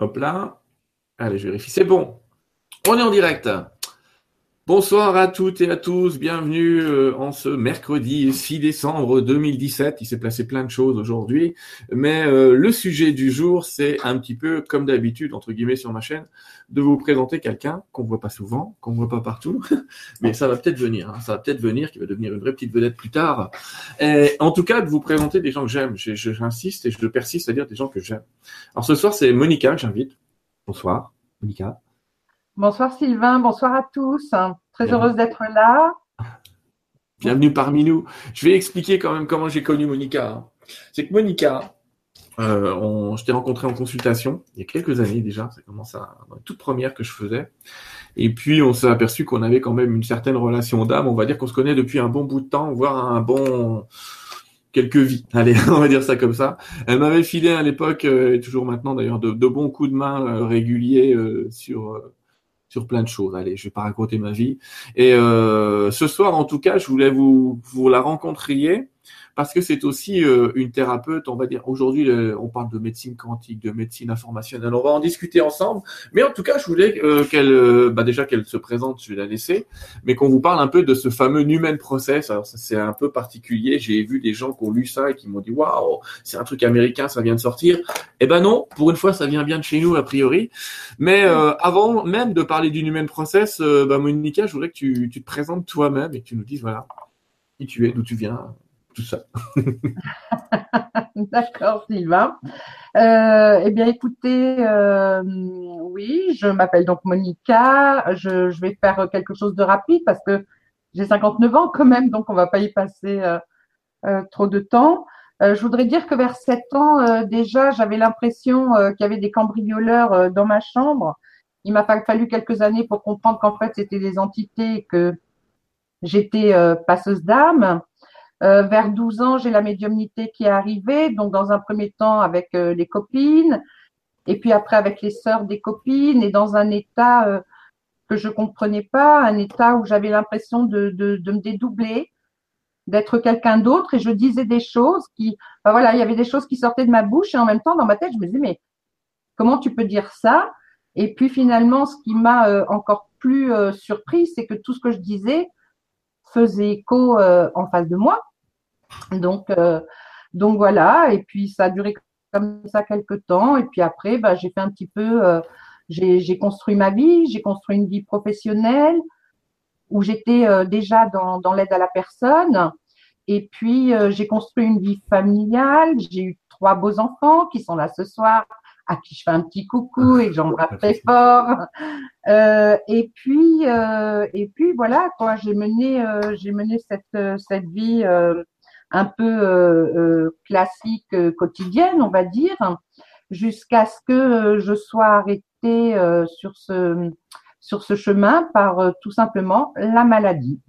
Hop là. Allez, je vérifie. C'est bon. On est en direct. Bonsoir à toutes et à tous, bienvenue euh, en ce mercredi 6 décembre 2017. Il s'est placé plein de choses aujourd'hui, mais euh, le sujet du jour, c'est un petit peu comme d'habitude, entre guillemets, sur ma chaîne, de vous présenter quelqu'un qu'on voit pas souvent, qu'on voit pas partout, mais ça va peut-être venir, hein. ça va peut-être venir, qui va devenir une vraie petite vedette plus tard. Et, en tout cas, de vous présenter des gens que j'aime. J'insiste et je persiste à dire des gens que j'aime. Alors ce soir, c'est Monica que j'invite. Bonsoir, Monica. Bonsoir Sylvain, bonsoir à tous. Très heureuse d'être là. Bienvenue parmi nous. Je vais expliquer quand même comment j'ai connu Monica. Hein. C'est que Monica, euh, je t'ai rencontré en consultation il y a quelques années déjà. Ça commence à la toute première que je faisais. Et puis on s'est aperçu qu'on avait quand même une certaine relation d'âme. On va dire qu'on se connaît depuis un bon bout de temps, voire un bon quelques vies. Allez, on va dire ça comme ça. Elle m'avait filé à l'époque, euh, et toujours maintenant d'ailleurs, de, bons coups de main euh, réguliers sur sur plein de choses. Allez, je vais pas raconter ma vie. Et euh, ce soir, en tout cas, je voulais vous vous la rencontriez parce que c'est aussi euh, une thérapeute, on va dire. Aujourd'hui, on parle de médecine quantique, de médecine informationnelle. On va en discuter ensemble. Mais en tout cas, je voulais euh, qu'elle, euh, bah déjà qu'elle se présente, je vais la laisser, mais qu'on vous parle un peu de ce fameux Numen Process. Alors c'est un peu particulier. J'ai vu des gens qui ont lu ça et qui m'ont dit waouh, c'est un truc américain, ça vient de sortir. Eh ben non, pour une fois, ça vient bien de chez nous a priori. Mais avant même de parler du Numen Process, bah Monica, je voudrais que tu, tu te présentes toi-même et que tu nous dises voilà qui tu es, d'où tu viens, D'accord, Sylvain. Euh, eh bien, écoutez, euh, oui, je m'appelle donc Monica. Je, vais faire quelque chose de rapide parce que j'ai 59 ans quand même, donc on va pas y passer euh, trop de temps. je voudrais dire que vers 7 ans, déjà, j'avais l'impression qu'il y avait des cambrioleurs dans ma chambre. Il m'a fallu quelques années pour comprendre qu'en fait, c'était des entités que j'étais passeuse d'âme. Euh, vers 12 ans, j'ai la médiumnité qui est arrivée, donc dans un premier temps avec euh, les copines, et puis après avec les sœurs des copines, et dans un état euh, que je comprenais pas, un état où j'avais l'impression de, de, me dédoubler, d'être quelqu'un d'autre, et je disais des choses qui, ben voilà, il y avait des choses qui sortaient de ma bouche, et en même temps dans ma tête, je me disais mais comment tu peux dire ça? Et puis finalement, ce qui m'a encore plus surpris, c'est que tout ce que je disais faisait écho en face de moi donc, euh, donc voilà. Et puis ça a duré comme ça quelques temps. Et puis après, bah, j'ai fait un petit peu, euh, j'ai construit ma vie, j'ai construit une vie professionnelle où j'étais euh, déjà dans, dans l'aide à la personne. Et puis j'ai construit une vie familiale. J'ai eu trois beaux enfants qui sont là ce soir à qui je fais un petit coucou et que j'embrasse très fort. Et puis et puis voilà quoi, j'ai mené j'ai mené cette cette vie un peu euh, euh, classique euh, quotidienne, on va dire, jusqu'à ce que je sois arrêtée sur ce sur ce chemin par tout simplement la maladie.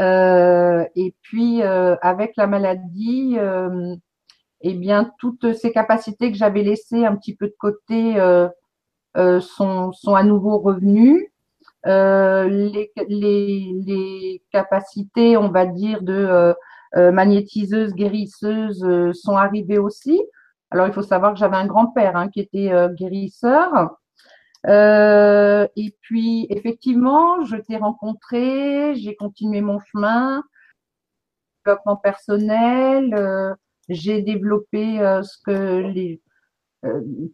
et puis avec la maladie, eh bien toutes ces capacités que j'avais laissées un petit peu de côté sont, sont à nouveau revenues. les, les, les, capacités, on va dire, de euh, magnétiseuses, guérisseuses euh, sont arrivées aussi. Alors, il faut savoir que j'avais un grand-père hein, qui était euh, guérisseur. et puis, effectivement, je t'ai rencontré, j'ai continué mon chemin, développement personnel, j'ai développé ce que les,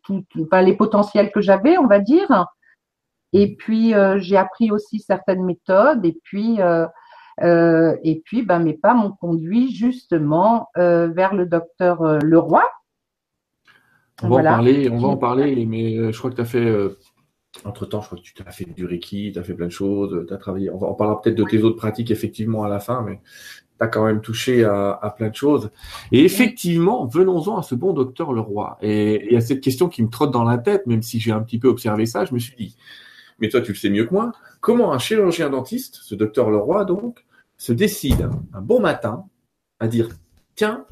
tout, les potentiels que j'avais, on va dire. Et puis, j'ai appris aussi certaines méthodes. Et puis, euh, et puis, ben, mes pas m'ont conduit justement euh, vers le docteur euh, Leroy. On va en parler, on va en parler, mais je crois que tu as fait, entre-temps, je crois que tu as fait du Reiki, tu as fait plein de choses, tu as travaillé, on, va, on parlera peut-être de tes autres pratiques effectivement à la fin, mais tu as quand même touché à, plein de choses. Et effectivement, venons-en à ce bon docteur Leroy. Et il y a cette question qui me trotte dans la tête, même si j'ai un petit peu observé ça, je me suis dit, mais toi tu le sais mieux que moi, comment un chirurgien dentiste, ce docteur Leroy donc, se décide un bon matin à dire tiens,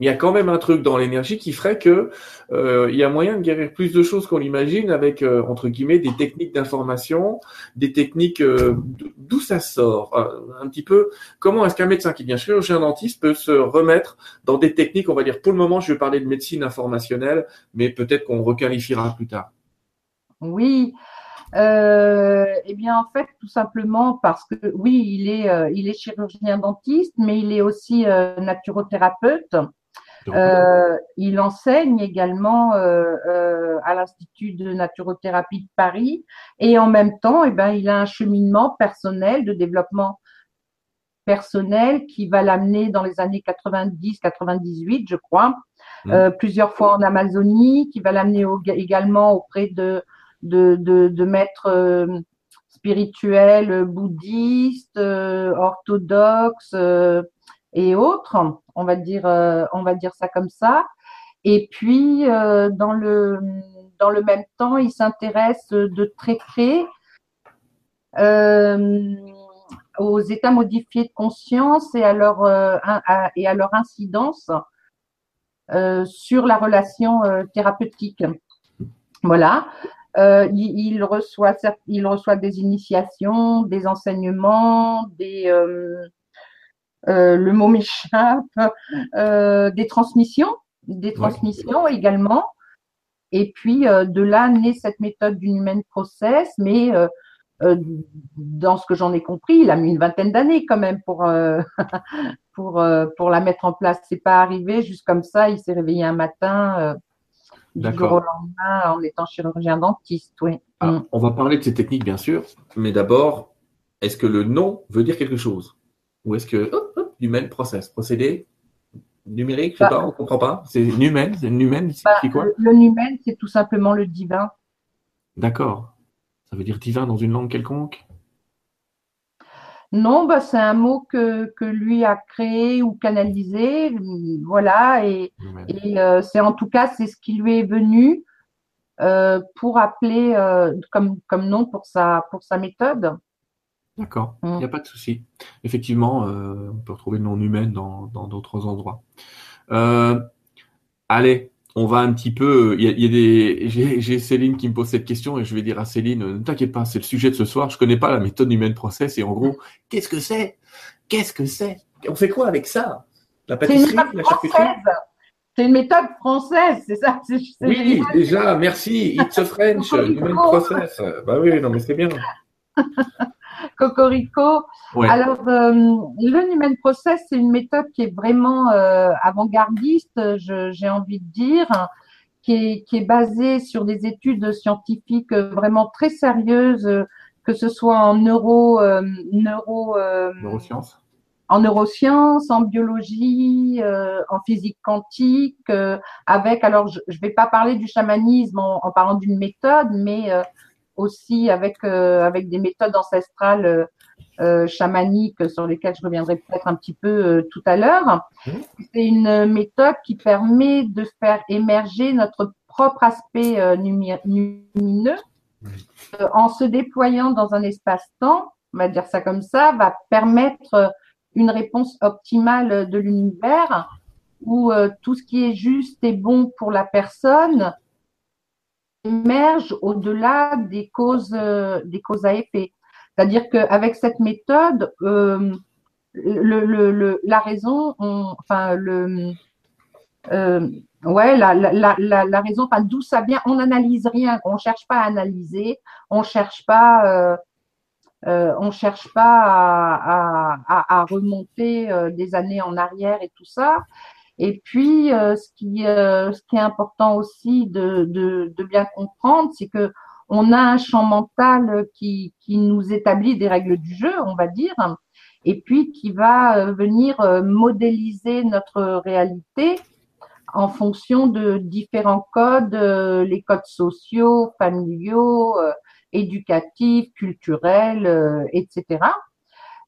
il y a quand même un truc dans l'énergie qui ferait que euh, il y a moyen de guérir plus de choses qu'on l'imagine avec euh, entre guillemets des techniques d'information, des techniques euh, d'où ça sort? Un petit peu. Comment est-ce qu'un médecin qui devient chirurgien dentiste peut se remettre dans des techniques, on va dire pour le moment, je vais parler de médecine informationnelle, mais peut-être qu'on requalifiera plus tard. Oui. Euh, eh bien, en fait, tout simplement parce que oui, il est, euh, il est chirurgien dentiste, mais il est aussi euh, naturothérapeute. Euh, il enseigne également à l'Institut de naturothérapie de Paris et en même temps, eh ben, il a un cheminement personnel de développement personnel qui va l'amener dans les années 90-98, je crois, mmh. plusieurs fois en Amazonie, qui va l'amener également auprès de de, maîtres euh, spirituels, bouddhistes, euh, orthodoxes euh, et autres. On va dire, ça comme ça. Et puis dans le même temps, il s'intéresse de très près aux états modifiés de conscience et à leur incidence sur la relation thérapeutique. Voilà. Euh, il, reçoit, il reçoit des initiations, des enseignements, des, euh, euh, le mot m'échappe, des transmissions, des transmissions également. Et puis de là naît cette méthode du human process, mais dans ce que j'en ai compris, il a mis une vingtaine d'années quand même pour pour pour la mettre en place. C'est pas arrivé juste comme ça. Il s'est réveillé un matin du jour au lendemain en étant chirurgien dentiste, oui. Ah, mm. On va parler de ces techniques, bien sûr, mais d'abord, est-ce que le nom veut dire quelque chose? Ou est-ce que du même process, procédé numérique, je sais bah, pas, on comprend pas. C'est numen, c'est numen, c'est bah, quoi? Le, le numen, c'est tout simplement le divin. D'accord. Ça veut dire divin dans une langue quelconque? Non, bah, c'est un mot que, que lui a créé ou canalisé, voilà, et, et euh, c'est en tout cas c'est ce qui lui est venu euh, pour appeler euh, comme, comme nom pour sa pour sa méthode. D'accord, il n'y a mm. pas de souci. Effectivement, on peut retrouver le nom humain dans d'autres endroits. allez, on va un petit peu. Il y a, des. J'ai Céline qui me pose cette question et je vais dire à Céline, ne t'inquiète pas, c'est le sujet de ce soir. Je connais pas la méthode humaine process et en gros, qu'est-ce que c'est? Qu'est-ce que c'est? On fait quoi avec ça? La pâtisserie, la charcuterie? C'est une méthode française, c'est ça Oui, déjà, merci. It's a French, human process. Bah oui, non mais c'est bien. Cocorico. Alors, euh, le Human Process, c'est une méthode qui est vraiment euh, avant-gardiste, j'ai envie de dire, qui est, qui est basée sur des études scientifiques vraiment très sérieuses, que ce soit en neuro, euh, neuro neurosciences en neurosciences, en biologie, en physique quantique, avec, alors je ne vais pas parler du chamanisme en, en parlant d'une méthode, mais aussi avec, euh, avec des méthodes ancestrales euh, euh, chamaniques sur lesquelles je reviendrai peut-être un petit peu tout à l'heure. Mmh. C'est une méthode qui permet de faire émerger notre propre aspect lumineux en se déployant dans un espace-temps, on va dire ça comme ça, va permettre une réponse optimale de l'univers où tout ce qui est juste et bon pour la personne émerge au-delà des causes, euh, des causes à effet. C'est-à-dire qu'avec cette méthode, euh, la raison, enfin euh, la, raison, enfin d'où ça vient, on n'analyse rien, on cherche pas à analyser, on on cherche pas à remonter des années en arrière et tout ça. Et puis, euh, ce, qui, euh, ce qui est important aussi de, de, de bien comprendre, c'est que on a un champ mental qui, qui nous établit des règles du jeu, on va dire, et puis qui va euh, venir modéliser notre réalité en fonction de différents codes, les codes sociaux, familiaux, éducatifs, culturels, etc.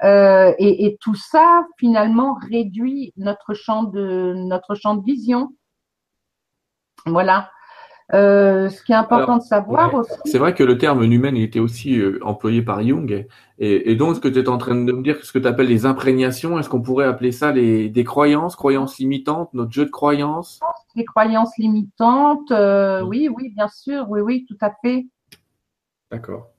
Euh, et, et, tout ça, finalement, réduit notre champ de, notre champ de vision. Voilà. Euh, ce qui est important de savoir aussi. C'est vrai que le terme humain était aussi euh, employé par Jung. Et, et donc, ce que tu es en train de me dire, ce que tu appelles les imprégnations, est-ce qu'on pourrait appeler ça les, des croyances, croyances limitantes, notre jeu de croyances? Les croyances limitantes, euh, oui, oui, bien sûr, oui, oui, tout à fait. D'accord.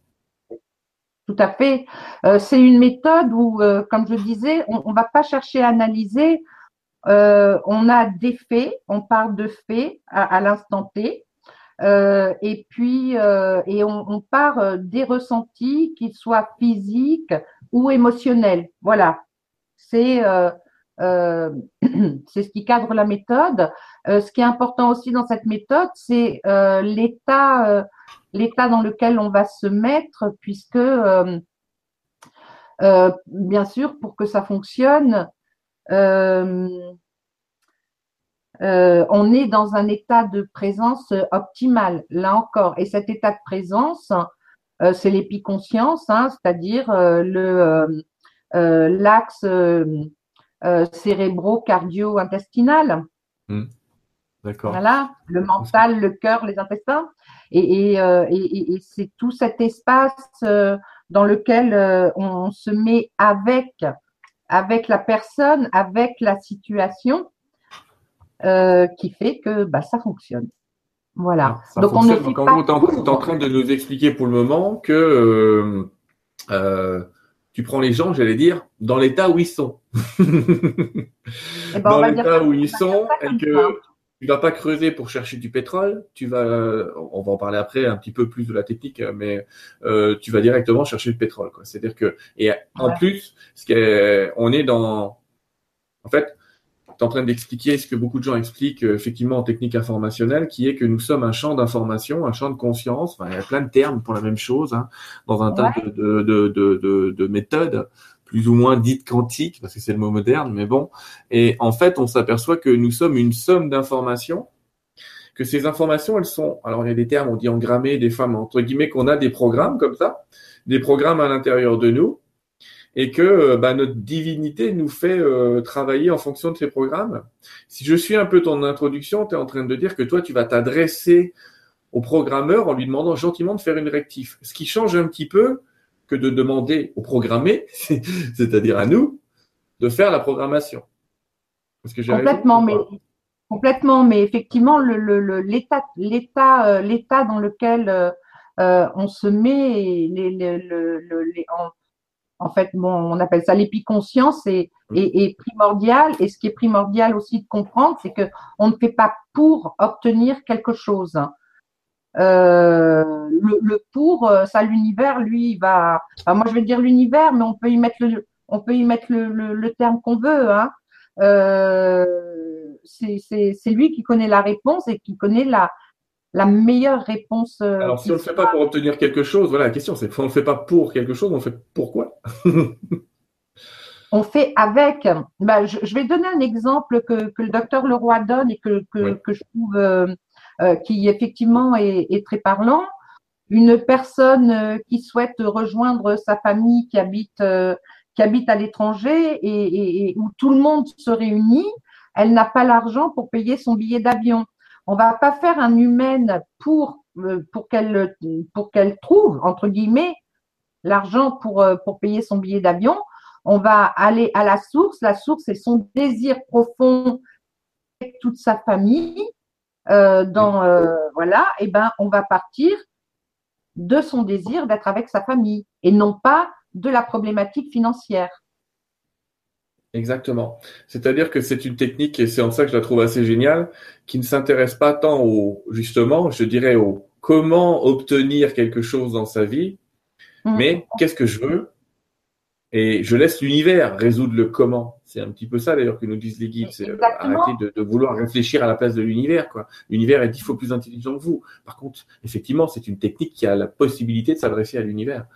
Tout à fait. Euh, c'est une méthode où, euh, comme je disais, on ne va pas chercher à analyser. Euh, on a des faits, on parle de faits à, l'instant T. et puis, et on, on part des ressentis, qu'ils soient physiques ou émotionnels. Voilà. C'est c'est ce qui cadre la méthode. ce qui est important aussi dans cette méthode, c'est l'état l'état dans lequel on va se mettre, puisque euh, bien sûr, pour que ça fonctionne, euh, euh, on est dans un état de présence optimal, là encore. Et cet état de présence, c'est l'épiconscience, hein, c'est-à-dire le l'axe cérébro-cardio-intestinal. Mmh. D'accord. Voilà, le mental, le cœur, les intestins. Et, et, et c'est tout cet espace dans lequel euh, on se met avec, avec la personne, avec la situation, euh, qui fait que bah, ça fonctionne. Voilà. Ah, donc on ne donc en gros, tu es en train de nous expliquer pour le moment que euh, tu prends les gens, j'allais dire, dans l'état où ils sont. Eh ben, dans l'état où ils sont, et que tu vas pas creuser pour chercher du pétrole, tu vas, on va en parler après un petit peu plus de la technique, mais euh, tu vas directement chercher le pétrole. C'est-à-dire que, et en plus, ce est, on est dans, en fait, tu es en train d'expliquer ce que beaucoup de gens expliquent effectivement en technique informationnelle, qui est que nous sommes un champ d'information, un champ de conscience. il y a plein de termes pour la même chose hein, dans un tas de, de, de, de méthodes plus ou moins dite quantique, parce que c'est le mot moderne, mais bon. Et en fait, on s'aperçoit que nous sommes une somme d'informations, que ces informations, elles sont, alors il y a des termes, on dit engrammés, des femmes, entre guillemets, qu'on a des programmes comme ça, des programmes à l'intérieur de nous, et que euh, bah, notre divinité nous fait euh, travailler en fonction de ces programmes. Si je suis un peu ton introduction, tu es en train de dire que toi, tu vas t'adresser au programmeur en lui demandant gentiment de faire une rectif. Ce qui change un petit peu que de demander au programmé, c'est-à-dire à nous, de faire la programmation. Parce que complètement, mais complètement, mais effectivement, l'état, le, l'état, euh, l'état dans lequel euh, euh, on se met, les, les, en, en, fait, bon, on appelle ça l'épiconscience, est, est, est, primordial. Et ce qui est primordial aussi de comprendre, c'est que on ne fait pas pour obtenir quelque chose. Euh, le, le, pour, euh, ça, l'univers, lui, il va. moi, je vais dire l'univers, mais on peut y mettre le, on peut y mettre le, le, le terme qu'on veut. Hein. Euh, c'est lui qui connaît la réponse et qui connaît la, la meilleure réponse. Euh, Alors, si on ne le fait pas pour obtenir quelque chose, voilà, la question, c'est on ne le fait pas pour quelque chose, on le fait pourquoi? On fait avec. Ben, je, je, vais donner un exemple que, que le docteur Leroy donne et que, que, que je trouve euh, euh, qui effectivement est, est, très parlant. Une personne euh, qui souhaite rejoindre sa famille qui habite euh, qui habite à l'étranger et, et, où tout le monde se réunit, elle n'a pas l'argent pour payer son billet d'avion. On va pas faire un humain pour pour qu'elle pour qu'elle trouve entre guillemets l'argent pour pour payer son billet d'avion. On va aller à la source. La source c'est son désir profond avec toute sa famille euh, dans euh, voilà, et eh ben on va partir de son désir d'être avec sa famille et non pas de la problématique financière. Exactement. C'est-à-dire que c'est une technique, et c'est en ça que je la trouve assez géniale, qui ne s'intéresse pas tant au, justement, je dirais, au comment obtenir quelque chose dans sa vie, mmh. mais qu'est-ce que je veux? Et je laisse l'univers résoudre le comment. C'est un petit peu ça d'ailleurs que nous disent les guides. C'est euh, arrêter de, de, vouloir réfléchir à la place de l'univers. Quoi. L'univers est dix fois plus intelligent que vous. Par contre, effectivement, c'est une technique qui a la possibilité de s'adresser à l'univers.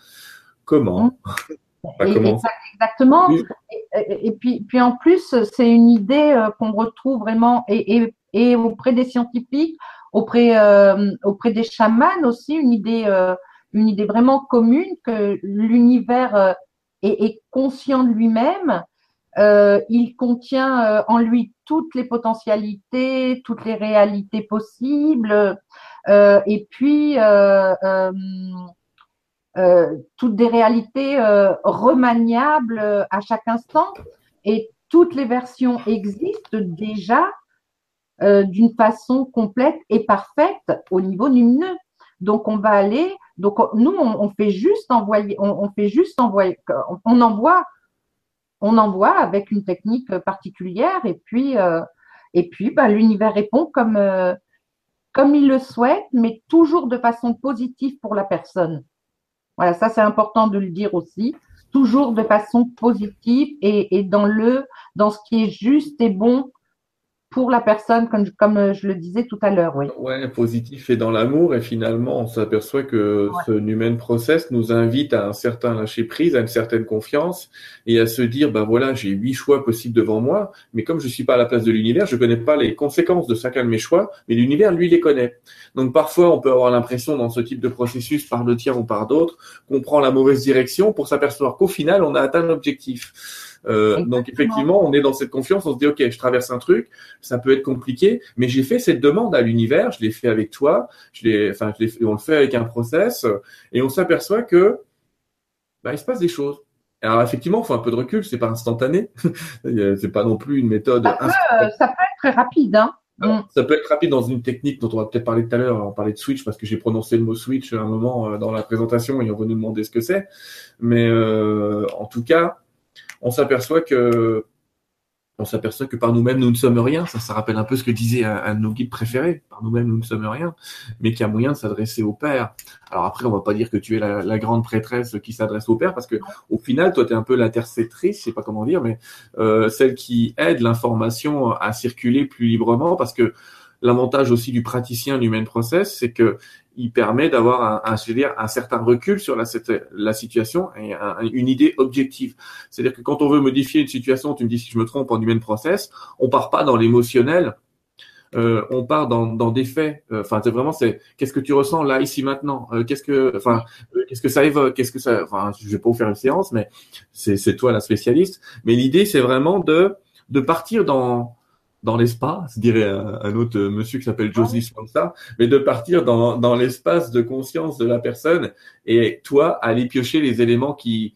Comment? Mmh. Exactement. Et, puis, puis en plus, c'est une idée euh, qu'on retrouve vraiment et, et, et, auprès des scientifiques, auprès, euh, auprès des chamans aussi, une idée, euh, une idée vraiment commune que l'univers est conscient de lui-même, euh, il contient euh, en lui toutes les potentialités, toutes les réalités possibles, euh, et puis toutes des réalités remaniables à chaque instant. Et toutes les versions existent déjà d'une façon complète et parfaite au niveau lumineux. Donc on va aller donc nous, on, fait juste envoyer, on, fait juste envoyer, on, envoie, on envoie avec une technique particulière et puis euh, puis bah, l'univers répond comme euh, comme il le souhaite, mais toujours de façon positive pour la personne. Voilà, ça c'est important de le dire aussi. Toujours de façon positive et, et dans le, dans ce qui est juste et bon pour la personne, comme, comme je le disais tout à l'heure, oui. Ouais, positif et dans l'amour, et finalement, on s'aperçoit que ce human process nous invite à un certain lâcher prise, à une certaine confiance, et à se dire, ben voilà, j'ai huit choix possibles devant moi, mais comme je suis pas à la place de l'univers, je connais pas les conséquences de chacun de mes choix, mais l'univers, lui, les connaît. Donc parfois, on peut avoir l'impression dans ce type de processus, par le tien ou par d'autres, qu'on prend la mauvaise direction pour s'apercevoir qu'au final, on a atteint l'objectif. Euh, donc effectivement, on est dans cette confiance, on se dit ok, je traverse un truc, ça peut être compliqué, mais j'ai fait cette demande à l'univers, je l'ai fait avec toi, je l'ai, enfin, je l'ai, on le fait avec un process, et on s'aperçoit que bah, il se passe des choses. Alors effectivement, il faut un peu de recul, c'est pas instantané, c'est pas non plus une méthode. Ça peut, ça peut être très rapide, hein. Mm. Ça peut être rapide dans une technique dont on va peut-être parler tout à l'heure. On parlait de switch parce que j'ai prononcé le mot switch à un moment euh, dans la présentation et on va nous demander ce que c'est. Mais euh, en tout cas, on s'aperçoit que on s'aperçoit que par nous-mêmes nous ne sommes rien. Ça, ça rappelle un peu ce que disait un, de nos guides préférés. Par nous-mêmes nous ne sommes rien, mais qu'il y a moyen de s'adresser au Père. Alors après, on va pas dire que tu es la, grande prêtresse qui s'adresse au Père, parce que au final, toi, tu es un peu l'interceptrice, je sais pas comment dire, mais euh, celle qui aide l'information à circuler plus librement, parce que l'avantage aussi du praticien du main process, c'est que il permet d'avoir un, un, dire, un certain recul sur la, la situation et une idée objective. C'est-à-dire que quand on veut modifier une situation, tu me dis si je me trompe en human process, on part pas dans l'émotionnel, euh, on part dans, dans des faits. Euh, enfin, c'est vraiment c'est qu'est-ce que tu ressens là ici maintenant? Euh, qu'est-ce que, enfin, qu'est-ce que ça évoque? Qu'est-ce que ça. Enfin, je vais pas vous faire une séance, mais c'est toi la spécialiste. Mais l'idée c'est vraiment de de partir dans dans l'espace, dirait un, autre monsieur qui s'appelle Josie Spencer, mais de partir dans, dans l'espace de conscience de la personne et toi aller piocher les éléments qui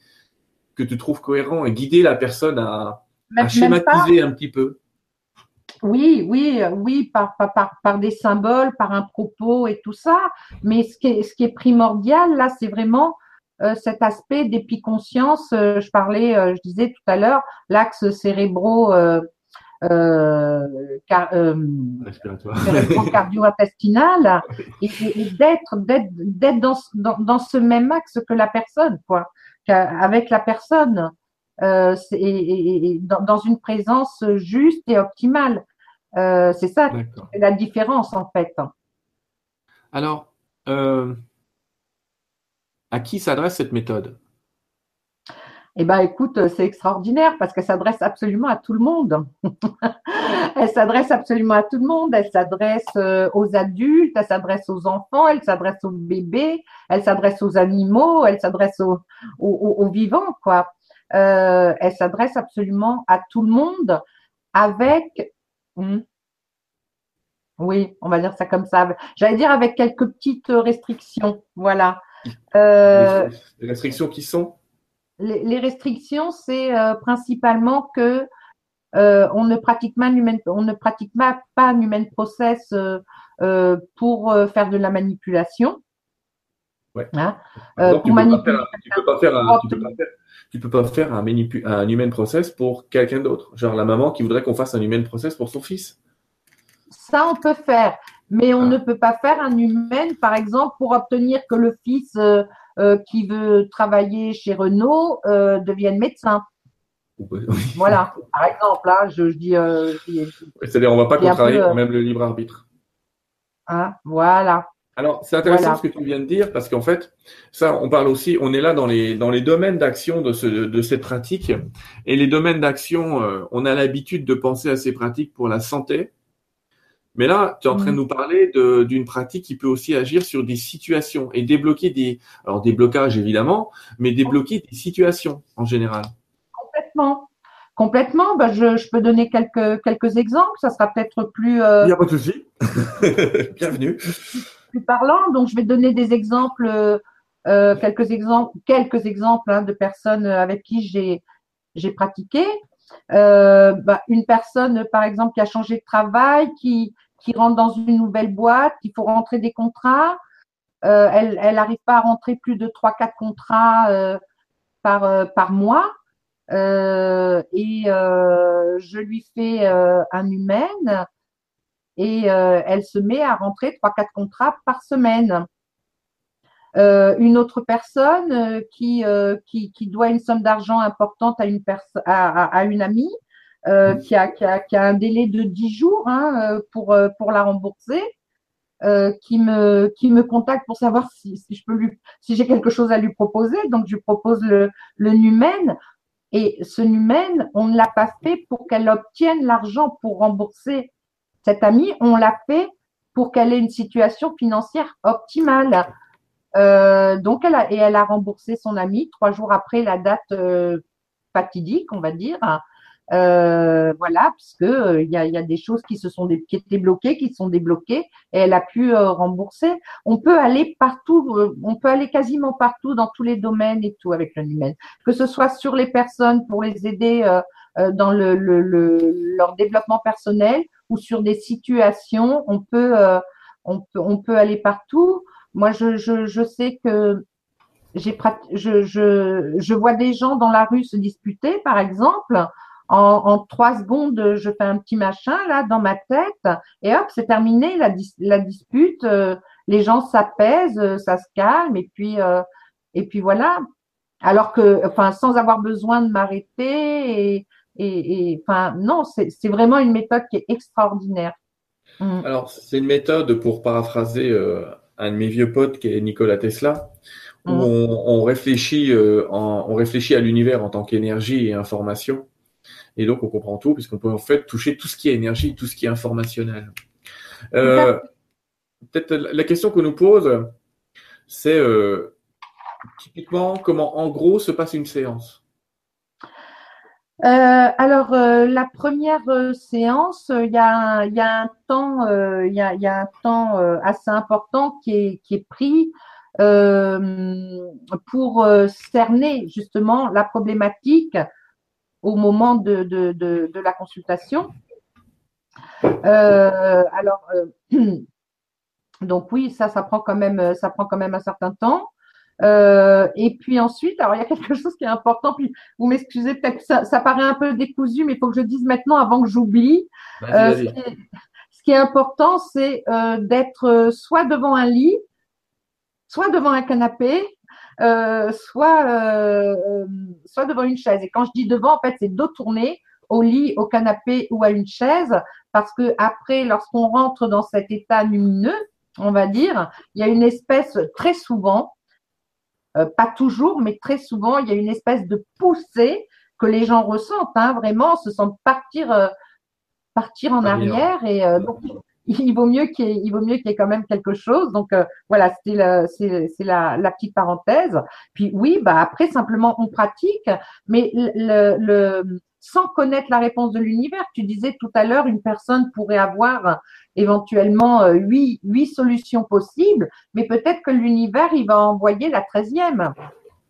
que tu trouves cohérents et guider la personne à, à schématiser un petit peu. Oui, oui, oui, par, par, par, des symboles, par un propos et tout ça. Mais ce qui est, ce qui est primordial, là, c'est vraiment euh, cet aspect d'épiconscience. Euh, je parlais, euh, je disais tout à l'heure, l'axe cérébro euh, car, euh, cardio-intestinal et, d'être d'être dans, dans, dans, ce même axe que la personne quoi avec la personne. Euh, et, et, dans, dans, une présence juste et optimale. Euh, c'est ça la différence en fait. Alors euh, à qui s'adresse cette méthode? Eh ben, écoute, euh, c'est extraordinaire parce qu'elle s'adresse absolument à tout le monde. elle s'adresse absolument à tout le monde. Elle s'adresse euh, aux adultes, elle s'adresse aux enfants, elle s'adresse aux bébés, elle s'adresse aux animaux, elle s'adresse aux, aux, vivants, quoi. Euh, elle s'adresse absolument à tout le monde avec, hmm, oui, on va dire ça comme ça. J'allais dire avec quelques petites restrictions, voilà. Euh, les restrictions qui sont les, restrictions, c'est euh, principalement que euh, on ne pratique pas human, on ne pratique pas, pas human process euh, pour faire de la manipulation. Ouais. Hein? Tu, peux peux pas faire un, tu peux pas faire un, un human process pour quelqu'un d'autre. Genre la maman qui voudrait qu'on fasse un human process pour son fils. Ça, on peut faire. Mais on ah. ne peut pas faire un humain, par exemple, pour obtenir que le fils euh, qui veut travailler chez Renault euh, devienne médecin. Voilà, par exemple, là, je, dis. Euh, C'est-à-dire, on ne va pas contrarier quand même le libre arbitre. Ah, voilà. Alors, c'est intéressant ce que tu viens de dire parce qu'en fait, ça, on parle aussi, on est là dans les dans les domaines d'action de ce de cette pratique et les domaines d'action, on a l'habitude de penser à ces pratiques pour la santé, mais là, tu es en train de mm. nous parler d'une pratique qui peut aussi agir sur des situations et débloquer des, alors des blocages évidemment, mais débloquer des situations en général. Complètement. Complètement. Ben je, je, peux donner quelques, quelques exemples. Ça sera peut-être plus. Euh, Il n'y a pas de souci. Bienvenue. Plus parlant. Donc, je vais donner des exemples, euh, quelques exemples, quelques exemples hein, de personnes avec qui j'ai j'ai pratiqué. Euh, bah, une personne, par exemple, qui a changé de travail, qui, qui rentre dans une nouvelle boîte, il faut rentrer des contrats. Euh, elle n'arrive pas à rentrer plus de 3-4 contrats euh, par, euh, par mois. Euh, et je lui fais un humain. et elle se met à rentrer trois quatre contrats par semaine. Une autre personne qui, qui, qui doit une somme d'argent importante à une à, à, une amie qui, a, qui, a, qui, a, un délai de dix jours hein, pour, pour la rembourser euh, qui me qui me contacte pour savoir si, si je peux lui si j'ai quelque chose à lui proposer. Donc je lui propose le le Numen et ce Numen, on ne l'a pas fait pour qu'elle obtienne l'argent pour rembourser cette amie, on l'a fait pour qu'elle ait une situation financière optimale. Euh, donc elle a et elle a remboursé son amie trois jours après la date euh, fatidique, on va dire. Euh, voilà, puisque euh, il y, a, y, a, des choses qui se sont qui étaient bloquées, qui sont débloquées, et elle a pu euh, rembourser. On peut aller partout, on peut aller quasiment partout dans tous les domaines et tout avec le que ce soit sur les personnes pour les aider dans le, le, le, leur développement personnel ou sur des situations. On peut, on peut, on peut aller partout. Moi, je, je, je sais que j'ai je, je, je vois des gens dans la rue se disputer, par exemple en, trois secondes, je fais un petit machin là dans ma tête et hop, c'est terminé la, la dispute. Euh, les gens s'apaisent, euh, ça se calme et puis euh, et puis voilà. Alors que, enfin, sans avoir besoin de m'arrêter et, et, enfin, non, c'est vraiment une méthode qui est extraordinaire. Mm. Alors, c'est une méthode pour paraphraser un de mes vieux potes qui est Nicolas Tesla, où mm. on, on, réfléchit, en, on réfléchit à l'univers en tant qu'énergie et information. Et donc, on comprend tout, puisqu'on peut en fait toucher tout ce qui est énergie, tout ce qui est informationnel. Euh, Peut-être la question qu'on nous pose, c'est euh, typiquement comment en gros se passe une séance? Euh, alors euh, la première euh, séance, il y a, un temps, il y a, un temps assez important qui est, qui pris pour cerner justement la problématique au moment de, la consultation. Alors, donc oui, ça prend quand même, ça prend quand même un certain temps. Euh, et puis ensuite, alors il y a quelque chose qui est important. Puis vous m'excusez, peut-être ça, ça paraît un peu décousu, mais il faut que je dise maintenant avant que j'oublie. ce, ce, qui est important, c'est d'être soit devant un lit, soit devant un canapé, euh, soit, euh, euh, soit devant une chaise. Et quand je dis devant, en fait, c'est dos tourné au lit, au canapé ou à une chaise, parce que après, lorsqu'on rentre dans cet état lumineux, on va dire, il y a une espèce très souvent, pas toujours, mais très souvent, il y a une espèce de poussée que les gens ressentent, hein, vraiment, se sentent partir, partir en arrière et donc il vaut mieux qu'il y qu'il y ait quand même quelque chose. Donc euh, voilà, c'est la, la, petite parenthèse. Puis oui, bah après simplement on pratique, mais le, le, sans connaître la réponse de l'univers. Tu disais tout à l'heure, une personne pourrait avoir éventuellement euh, huit, huit solutions possibles, mais peut-être que l'univers il va envoyer la treizième.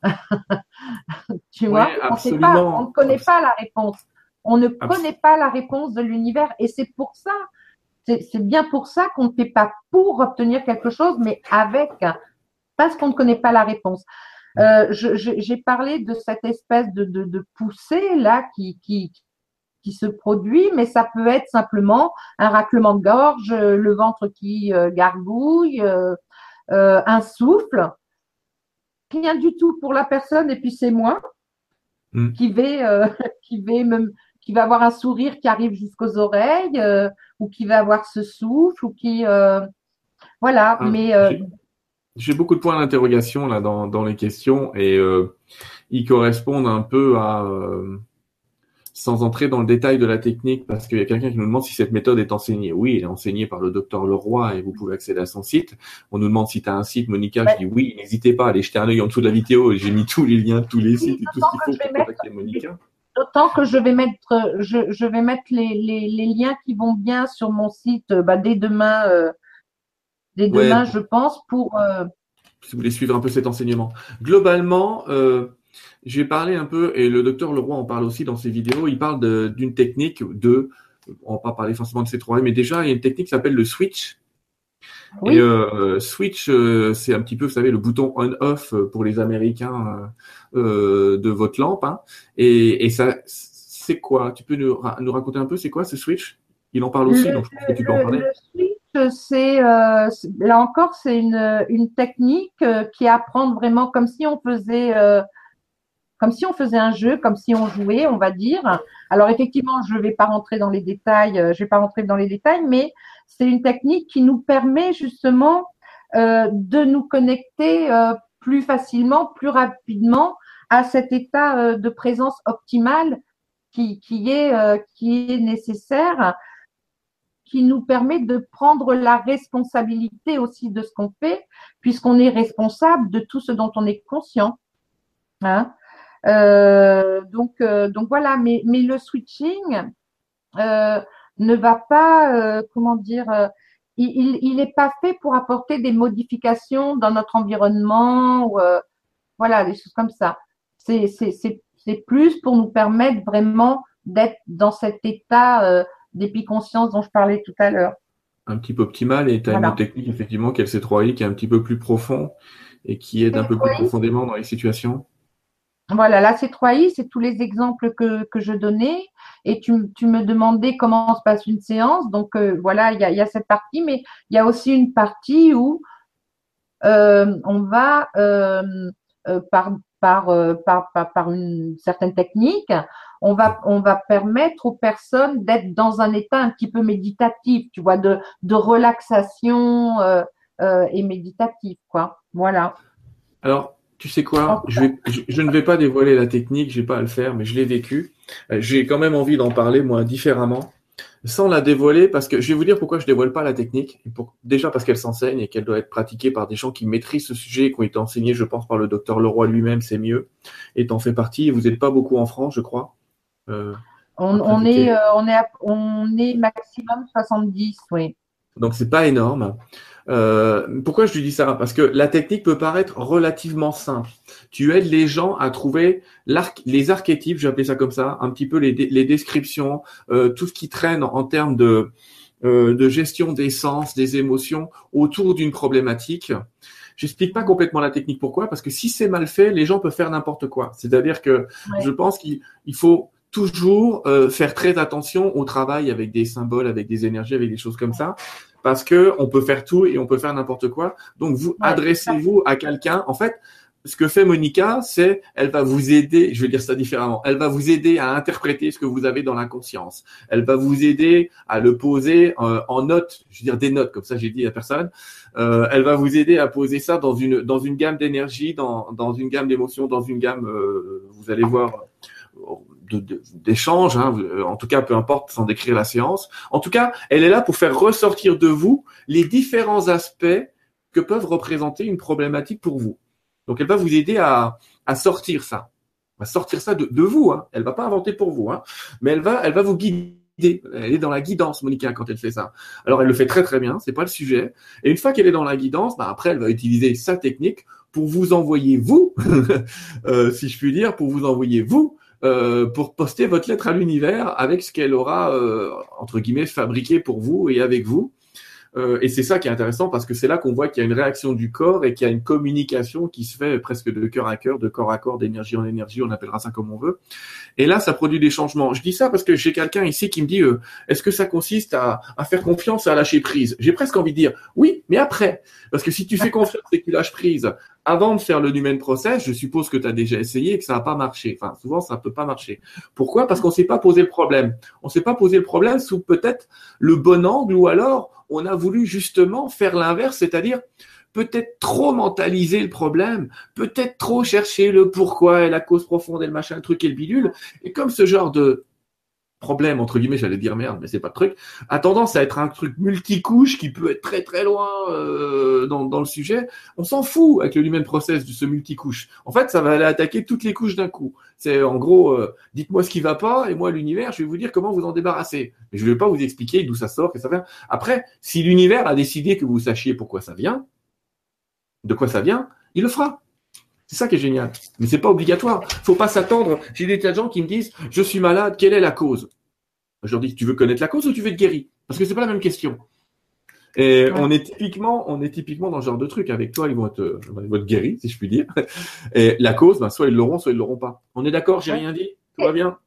tu vois, on, sait pas, on ne connaît pas la réponse. On ne connaît pas la réponse de l'univers et c'est pour ça c'est bien pour ça qu'on ne fait pas pour obtenir quelque chose, mais avec, parce qu'on ne connaît pas la réponse. Euh, J'ai parlé de cette espèce de, de, de poussée là qui, qui, qui se produit, mais ça peut être simplement un raclement de gorge, le ventre qui euh, gargouille, euh, euh, un souffle. Rien du tout pour la personne, et puis c'est moi hmm. qui vais, euh, qui vais me, qui va avoir un sourire qui arrive jusqu'aux oreilles, ou qui va avoir ce souffle, ou qui voilà. Ah, mais j'ai beaucoup de points d'interrogation là dans, dans les questions et ils correspondent un peu à sans entrer dans le détail de la technique, parce qu'il y a quelqu'un qui nous demande si cette méthode est enseignée. Oui, elle est enseignée par le docteur Leroy et vous pouvez accéder à son site. On nous demande si tu as un site, Monica. Je dis oui, n'hésitez pas à aller jeter un œil en dessous de la vidéo. J'ai mis tous les liens, tous les sites et tout ce qu'il faut pour contacter Monica. D'autant que je vais mettre, je, je vais mettre les, les, les, liens qui vont bien sur mon site euh, bah, dès demain, euh, dès demain, je pense, pour. Euh... Si vous voulez suivre un peu cet enseignement. Globalement, euh, j'ai parlé un peu, et le docteur Leroy en parle aussi dans ses vidéos, il parle d'une technique de, on va pas parler forcément de ces trois mais déjà, il y a une technique qui s'appelle le switch. Et euh, switch, c'est un petit peu, vous savez, le bouton on/off pour les Américains de votre lampe. Hein. Et, et ça, c'est quoi? Tu peux nous, nous raconter un peu, c'est quoi ce switch? Il en parle aussi, donc je pense que tu peux en parler. Le c'est euh, là encore, c'est une, technique euh, qui apprend vraiment comme si on faisait euh, comme si on faisait un jeu, comme si on jouait, on va dire. Alors effectivement, je ne vais pas rentrer dans les détails, je vais pas rentrer dans les détails, mais c'est une technique qui nous permet justement de nous connecter plus facilement, plus rapidement à cet état de présence optimale est, qui est nécessaire qui nous permet de prendre la responsabilité aussi de ce qu'on fait, puisqu'on est responsable de tout ce dont on est conscient. Hein euh, donc, euh, donc voilà, mais, mais le switching euh, ne va pas, euh, comment dire, euh, il, il n'est pas fait pour apporter des modifications dans notre environnement, ou, voilà, des choses comme ça. C'est plus pour nous permettre vraiment d'être dans cet état d'épiconscience dont je parlais tout à l'heure. Un petit peu optimal et tu as une technique effectivement qui est le C3I qui est un petit peu plus profond et qui aide un peu plus profondément dans les situations. Voilà, la C3I, c'est tous les exemples que, que je donnais et tu, tu, me demandais comment se passe une séance. Donc euh, voilà, il y a, y a, cette partie, mais il y a aussi une partie où euh, on va euh, euh par, par, euh, par, par, par, une certaine technique, on va, on va permettre aux personnes d'être dans un état un petit peu méditatif, tu vois, de, de relaxation euh, euh, et méditatif, quoi. Voilà. Alors, tu sais quoi je, je, ne vais pas dévoiler la technique, j'ai pas à le faire, mais je l'ai vécu. J'ai quand même envie d'en parler, moi, différemment, sans la dévoiler, parce que je vais vous dire pourquoi je dévoile pas la technique. Pour, déjà parce qu'elle s'enseigne et qu'elle doit être pratiquée par des gens qui maîtrisent ce sujet, qui ont été enseignés, je pense, par le docteur Leroy lui-même, c'est mieux. Et t'en fais partie. Vous n'êtes pas beaucoup en France, je crois. Euh, on, est, euh, on, est, on est maximum 70, oui. Donc c'est pas énorme. Euh, pourquoi je lui dis ça? Parce que la technique peut paraître relativement simple. Tu aides les gens à trouver les archétypes, je vais appeler ça comme ça, un petit peu les, les descriptions, tout ce qui traîne en, termes de, de gestion des sens, des émotions autour d'une problématique. J'explique pas complètement la technique. Pourquoi? Parce que si c'est mal fait, les gens peuvent faire n'importe quoi. C'est-à-dire que je pense qu'il faut toujours euh, faire très attention au travail avec des symboles, avec des énergies, avec des choses comme ça, parce que on peut faire tout et on peut faire n'importe quoi. Donc vous adressez-vous à quelqu'un. En fait, ce que fait Monica, c'est elle va vous aider. Je vais dire ça différemment. Elle va vous aider à interpréter ce que vous avez dans l'inconscience. Elle va vous aider à le poser euh, en notes. Je veux dire des notes comme ça. J'ai dit à personne. Euh, elle va vous aider à poser ça dans une dans une gamme d'énergie, dans dans une gamme d'émotions, dans une gamme. vous allez voir d'échange, hein, en tout cas peu importe sans décrire la séance. En tout cas, elle est là pour faire ressortir de vous les différents aspects que peuvent représenter une problématique pour vous. Donc elle va vous aider à, à sortir ça, à sortir ça de, de vous. Hein. Elle va pas inventer pour vous, hein, mais elle va, elle va vous guider. Elle est dans la guidance, Monica, quand elle fait ça. Alors elle le fait très très bien, c'est pas le sujet. Et une fois qu'elle est dans la guidance, bah, après elle va utiliser sa technique pour vous envoyer vous, euh, si je puis dire, pour vous envoyer vous euh, pour poster votre lettre à l'univers avec ce qu'elle aura, euh, entre guillemets, fabriqué pour vous et avec vous. Euh, et c'est ça qui est intéressant parce que c'est là qu'on voit qu'il y a une réaction du corps et qu'il y a une communication qui se fait presque de cœur à cœur, de corps à corps, d'énergie en énergie, on appellera ça comme on veut. Et là, ça produit des changements. Je dis ça parce que j'ai quelqu'un ici qui me dit euh, est-ce que ça consiste à, à, faire confiance à lâcher prise? J'ai presque envie de dire oui, mais après. Parce que si tu fais confiance et que tu lâches prise avant de faire le Numen Process, je suppose que tu as déjà essayé et que ça n'a pas marché. Enfin, souvent, ça ne peut pas marcher. Pourquoi? Parce qu'on ne s'est pas posé le problème. On ne s'est pas posé le problème sous peut-être le bon angle ou alors on a voulu justement faire l'inverse, c'est-à-dire peut-être trop mentaliser le problème, peut-être trop chercher le pourquoi et la cause profonde et le machin, le truc et le bidule. Et comme ce genre de problème, entre guillemets, j'allais dire merde, mais c'est pas le truc, a tendance à être un truc multicouche qui peut être très très loin euh, dans, dans, le sujet, on s'en fout avec le human process de ce multicouche. En fait, ça va aller attaquer toutes les couches d'un coup. C'est en gros, euh, dites-moi ce qui va pas, et moi l'univers, je vais vous dire comment vous en débarrasser. Mais je vais pas vous expliquer d'où ça sort, que ça vient. Après, si l'univers a décidé que vous sachiez pourquoi ça vient, de quoi ça vient, il le fera. C'est ça qui est génial. Mais c'est pas obligatoire. Faut pas s'attendre. J'ai des tas de gens qui me disent, je suis malade, quelle est la cause? Je leur dis, tu veux connaître la cause ou tu veux être guéri? Parce que c'est pas la même question. Et on est typiquement, on est typiquement dans ce genre de truc. Avec toi, ils vont être, ils vont si je puis dire. Et la cause, ben, soit ils l'auront, soit ils l'auront pas. On est d'accord, j'ai rien dit? Tout va bien?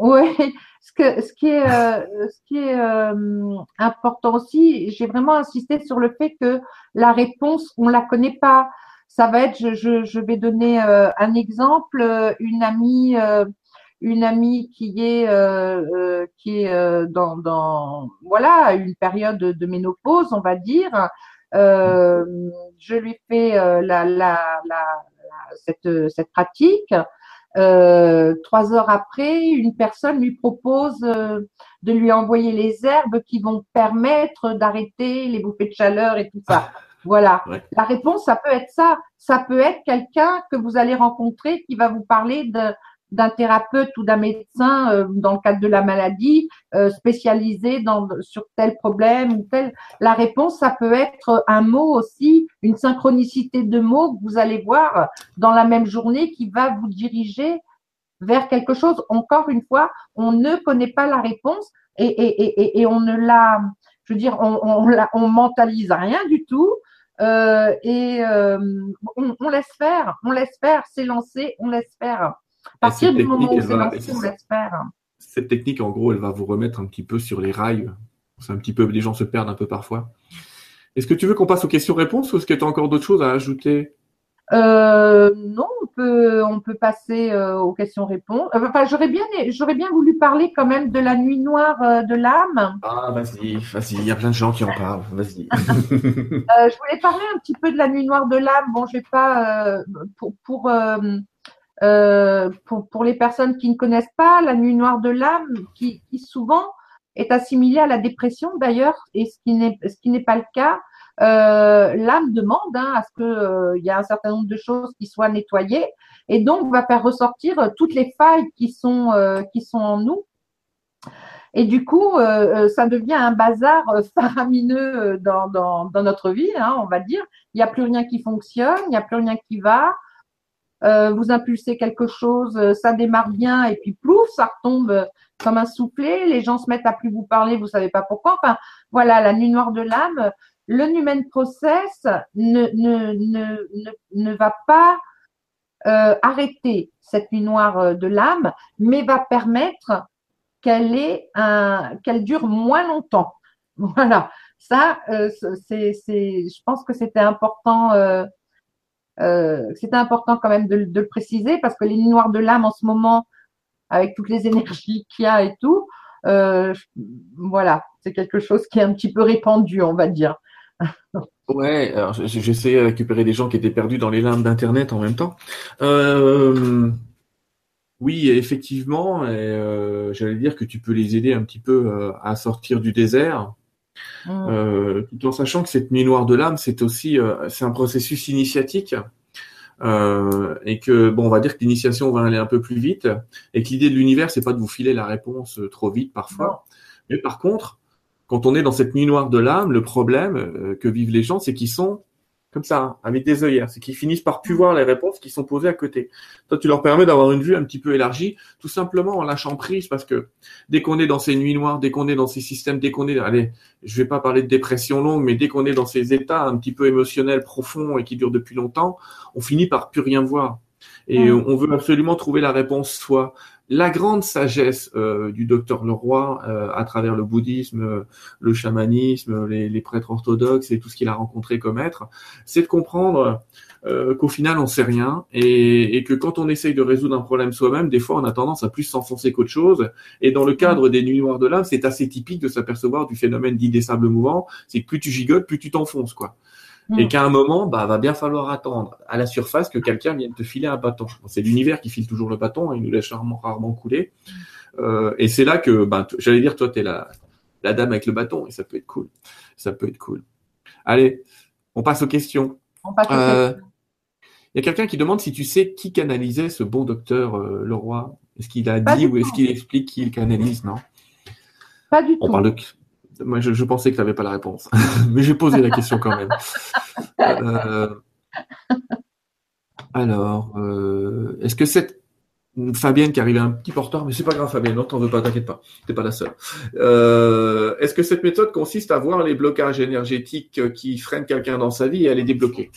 Oui. ce, que, ce qui est, euh, ce qui est euh, important aussi, j'ai vraiment insisté sur le fait que la réponse, on la connaît pas. Ça va être, je, je, je vais donner euh, un exemple, une amie, une amie qui est, qui est dans, dans, voilà, une période de ménopause, on va dire. je lui fais la, la, la, cette, cette pratique. Euh, trois heures après, une personne lui propose euh, de lui envoyer les herbes qui vont permettre d'arrêter les bouffées de chaleur et tout ça. Voilà. La réponse, ça peut être ça. Ça peut être quelqu'un que vous allez rencontrer qui va vous parler de, d'un thérapeute ou d'un médecin euh, dans le cadre de la maladie euh, spécialisé dans, sur tel problème ou tel. La réponse, ça peut être un mot aussi, une synchronicité de mots que vous allez voir dans la même journée qui va vous diriger vers quelque chose. Encore une fois, on ne connaît pas la réponse et, et, et, et on ne la, je veux dire, on, on, on mentalise rien du tout. Euh, et euh, on, on, laisse faire, on laisse faire, s'élancer, on laisse faire. À partir du moment où c'est lancé, on l'espère. Cette technique, en gros, elle va vous remettre un petit peu sur les rails. C'est un petit peu, les gens se perdent un peu parfois. Est-ce que tu veux qu'on passe aux questions-réponses ou est-ce que tu as encore d'autres choses à ajouter? Euh, non, on peut, on peut passer euh, aux questions-réponses. Euh, enfin, j'aurais bien, j'aurais bien voulu parler quand même de la nuit noire de l'âme. Ah, vas-y, vas-y, il y a plein de gens qui en parlent. Vas-y. je voulais parler un petit peu de la nuit noire de l'âme. Bon, je vais pas pour, pour euh, pour, pour, les personnes qui ne connaissent pas, la nuit noire de l'âme, qui, qui, souvent est assimilée à la dépression d'ailleurs, et ce qui n'est ce qui n'est pas le cas. Euh, l'âme demande hein, à ce que euh, il y a un certain nombre de choses qui soient nettoyées, et donc va faire ressortir toutes les failles qui sont euh, qui sont en nous. Et du coup, ça devient un bazar faramineux dans, dans, dans notre vie, hein, on va dire. Il n'y a plus rien qui fonctionne, il n'y a plus rien qui va. Euh, vous impulsez quelque chose, euh, ça démarre bien et puis plouf, ça retombe euh, comme un soufflet. Les gens se mettent à plus vous parler, vous savez pas pourquoi. Enfin, voilà, la nuit noire de l'âme. Le Numen Process ne, va pas arrêter cette nuit noire de l'âme, mais va permettre qu'elle qu'elle dure moins longtemps. Voilà, ça, c'est, c'est, je pense que c'était important euh, important quand même de, le préciser parce que les nuits noires de l'âme en ce moment, avec toutes les énergies qu'il y a et tout, euh, voilà, c'est quelque chose qui est un petit peu répandu, on va dire. Ouais, alors j'essayais de récupérer des gens qui étaient perdus dans les limbes d'Internet en même temps. Euh, oui, effectivement, j'allais dire que tu peux les aider un petit peu à sortir du désert Mm. Euh, tout en sachant que cette nuit noire de l'âme, c'est aussi euh, c'est un processus initiatique. Euh, et que bon, on va dire que l'initiation va aller un peu plus vite, et que l'idée de l'univers, c'est pas de vous filer la réponse trop vite parfois, mais par contre, quand on est dans cette nuit noire de l'âme, le problème que vivent les gens, c'est qu'ils sont comme ça, hein, avec des œillères. C'est qu'ils finissent par plus voir les réponses qui sont posées à côté. Toi, tu leur permets d'avoir une vue un petit peu élargie, tout simplement en lâchant prise, parce que dès qu'on est dans ces nuits noires, dès qu'on est dans ces systèmes, dès qu'on est, allez, je vais pas parler de dépression longue, mais dès qu'on est dans ces états un petit peu émotionnels profonds et qui durent depuis longtemps, on finit par plus rien voir. Et on veut absolument trouver la réponse soit la grande sagesse euh, du docteur Leroy euh, à travers le bouddhisme, euh, le chamanisme, les, prêtres orthodoxes et tout ce qu'il a rencontré comme être, c'est de comprendre qu'au final on sait rien et, que quand on essaye de résoudre un problème soi-même, des fois on a tendance à plus s'enfoncer qu'autre chose. Et dans le cadre des nuits noires de l'âme, c'est assez typique de s'apercevoir du phénomène dit des sables mouvants, c'est que plus tu gigotes, plus tu t'enfonces quoi. Mm. Et qu'à un moment, bah, va bien falloir attendre à la surface que quelqu'un vienne te filer un bâton. C'est l'univers qui file toujours le bâton, hein, il nous laisse rarement, rarement couler. Euh, et c'est là que, bah, j'allais dire, toi, t'es la, la dame avec le bâton, et ça peut être cool. Ça peut être cool. Allez, on passe aux questions. On passe aux euh, questions. Il y a quelqu'un qui demande si tu sais qui canalisait ce bon docteur euh, Leroy. Est-ce qu'il a dit ou est-ce qu'il explique qui il canalise, non Pas du tout. Parle de, moi, je, pensais que tu n'avais pas la réponse, mais j'ai posé la question quand même. Euh, alors, euh, est-ce que cette Fabienne qui arrivait un petit peu en retard, mais c'est pas grave Fabienne, non t'en veux pas, t'inquiète pas, t'es pas la seule. Euh, est-ce que cette méthode consiste à voir les blocages énergétiques qui freinent quelqu'un dans sa vie et à les débloquer?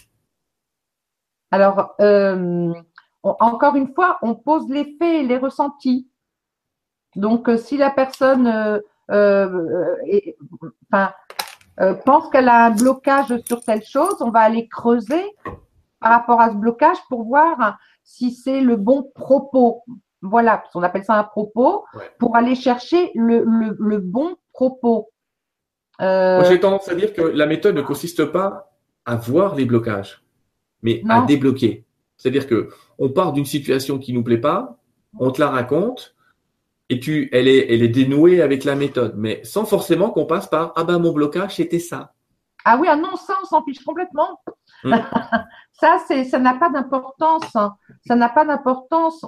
Alors, encore une fois, on pose les faits et les ressentis. Donc, si la personne enfin, pense qu'elle a un blocage sur telle chose, on va aller creuser par rapport à ce blocage pour voir si c'est le bon propos. Voilà, on appelle ça un propos, pour aller chercher le, le, bon propos. Euh... Moi, j'ai tendance à dire que la méthode ne consiste pas à voir les blocages, mais à débloquer. C'est-à-dire que on part d'une situation qui nous plaît pas, on te la raconte, et tu, elle est, elle est dénouée avec la méthode, mais sans forcément qu'on passe par ah ben mon blocage c'était ça. Ah oui, ah non, ça on s'en fiche complètement. Hmm. ça c'est, ça n'a pas d'importance. Hein. Ça n'a pas d'importance.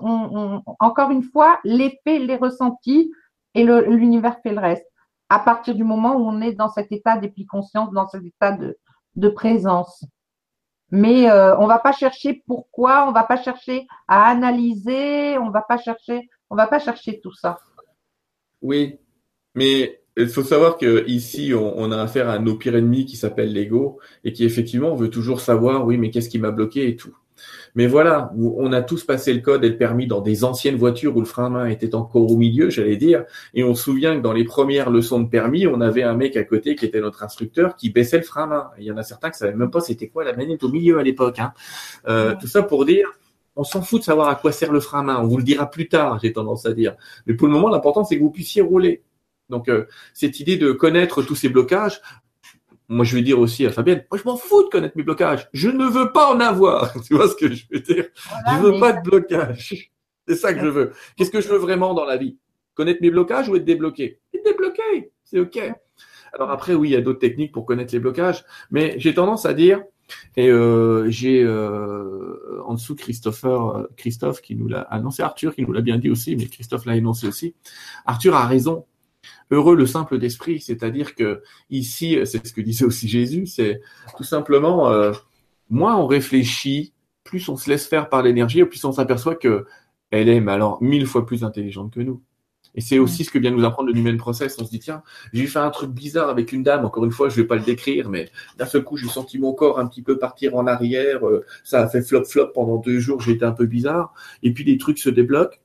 encore une fois, l'effet, les ressentis et l'univers fait le reste. À partir du moment où on est dans cet état d'épiconscience, dans cet état de, de présence. Mais euh, on va pas chercher pourquoi, on va pas chercher à analyser, on va pas chercher, on va pas chercher tout ça. Oui, mais il faut savoir que ici, on, a affaire à nos pires ennemis qui s'appellent l'ego et qui effectivement veut toujours savoir, oui, mais qu'est-ce qui m'a bloqué et tout. Mais voilà, on a tous passé le code et le permis dans des anciennes voitures où le frein à main était encore au milieu, j'allais dire. Et on se souvient que dans les premières leçons de permis, on avait un mec à côté qui était notre instructeur qui baissait le frein à main. il y en a certains qui savaient même pas c'était quoi la manette au milieu à l'époque. Hein. Euh, tout ça pour dire, on s'en fout de savoir à quoi sert le frein à main. On vous le dira plus tard, j'ai tendance à dire. Mais pour le moment, l'important c'est que vous puissiez rouler. Donc euh, cette idée de connaître tous ces blocages, moi je vais dire aussi à Fabienne, moi je m'en fous de connaître mes blocages, je ne veux pas en avoir. tu vois ce que je veux dire? Je veux pas de blocage. C'est ça que je veux. Qu'est-ce que je veux vraiment dans la vie? Connaître mes blocages ou être débloqué? Être débloqué, c'est ok. Alors après oui, il y a d'autres techniques pour connaître les blocages, mais j'ai tendance à dire et euh, j'ai euh, en dessous Christopher, Christophe qui nous l'a annoncé, Arthur qui nous l'a bien dit aussi, mais Christophe l'a énoncé aussi. Arthur a raison heureux le simple d'esprit, c'est-à-dire que ici, c'est ce que disait aussi Jésus, c'est tout simplement, euh, moins on réfléchit, plus on se laisse faire par l'énergie, plus on s'aperçoit que elle est, alors, mille fois plus intelligente que nous. Et c'est aussi ce que vient nous apprendre le Numen Process. On se dit, tiens, j'ai fait un truc bizarre avec une dame. Encore une fois, je vais pas le décrire, mais d'un seul coup, j'ai senti mon corps un petit peu partir en arrière. Euh, ça a fait flop flop pendant deux jours. J'ai été un peu bizarre. Et puis, les trucs se débloquent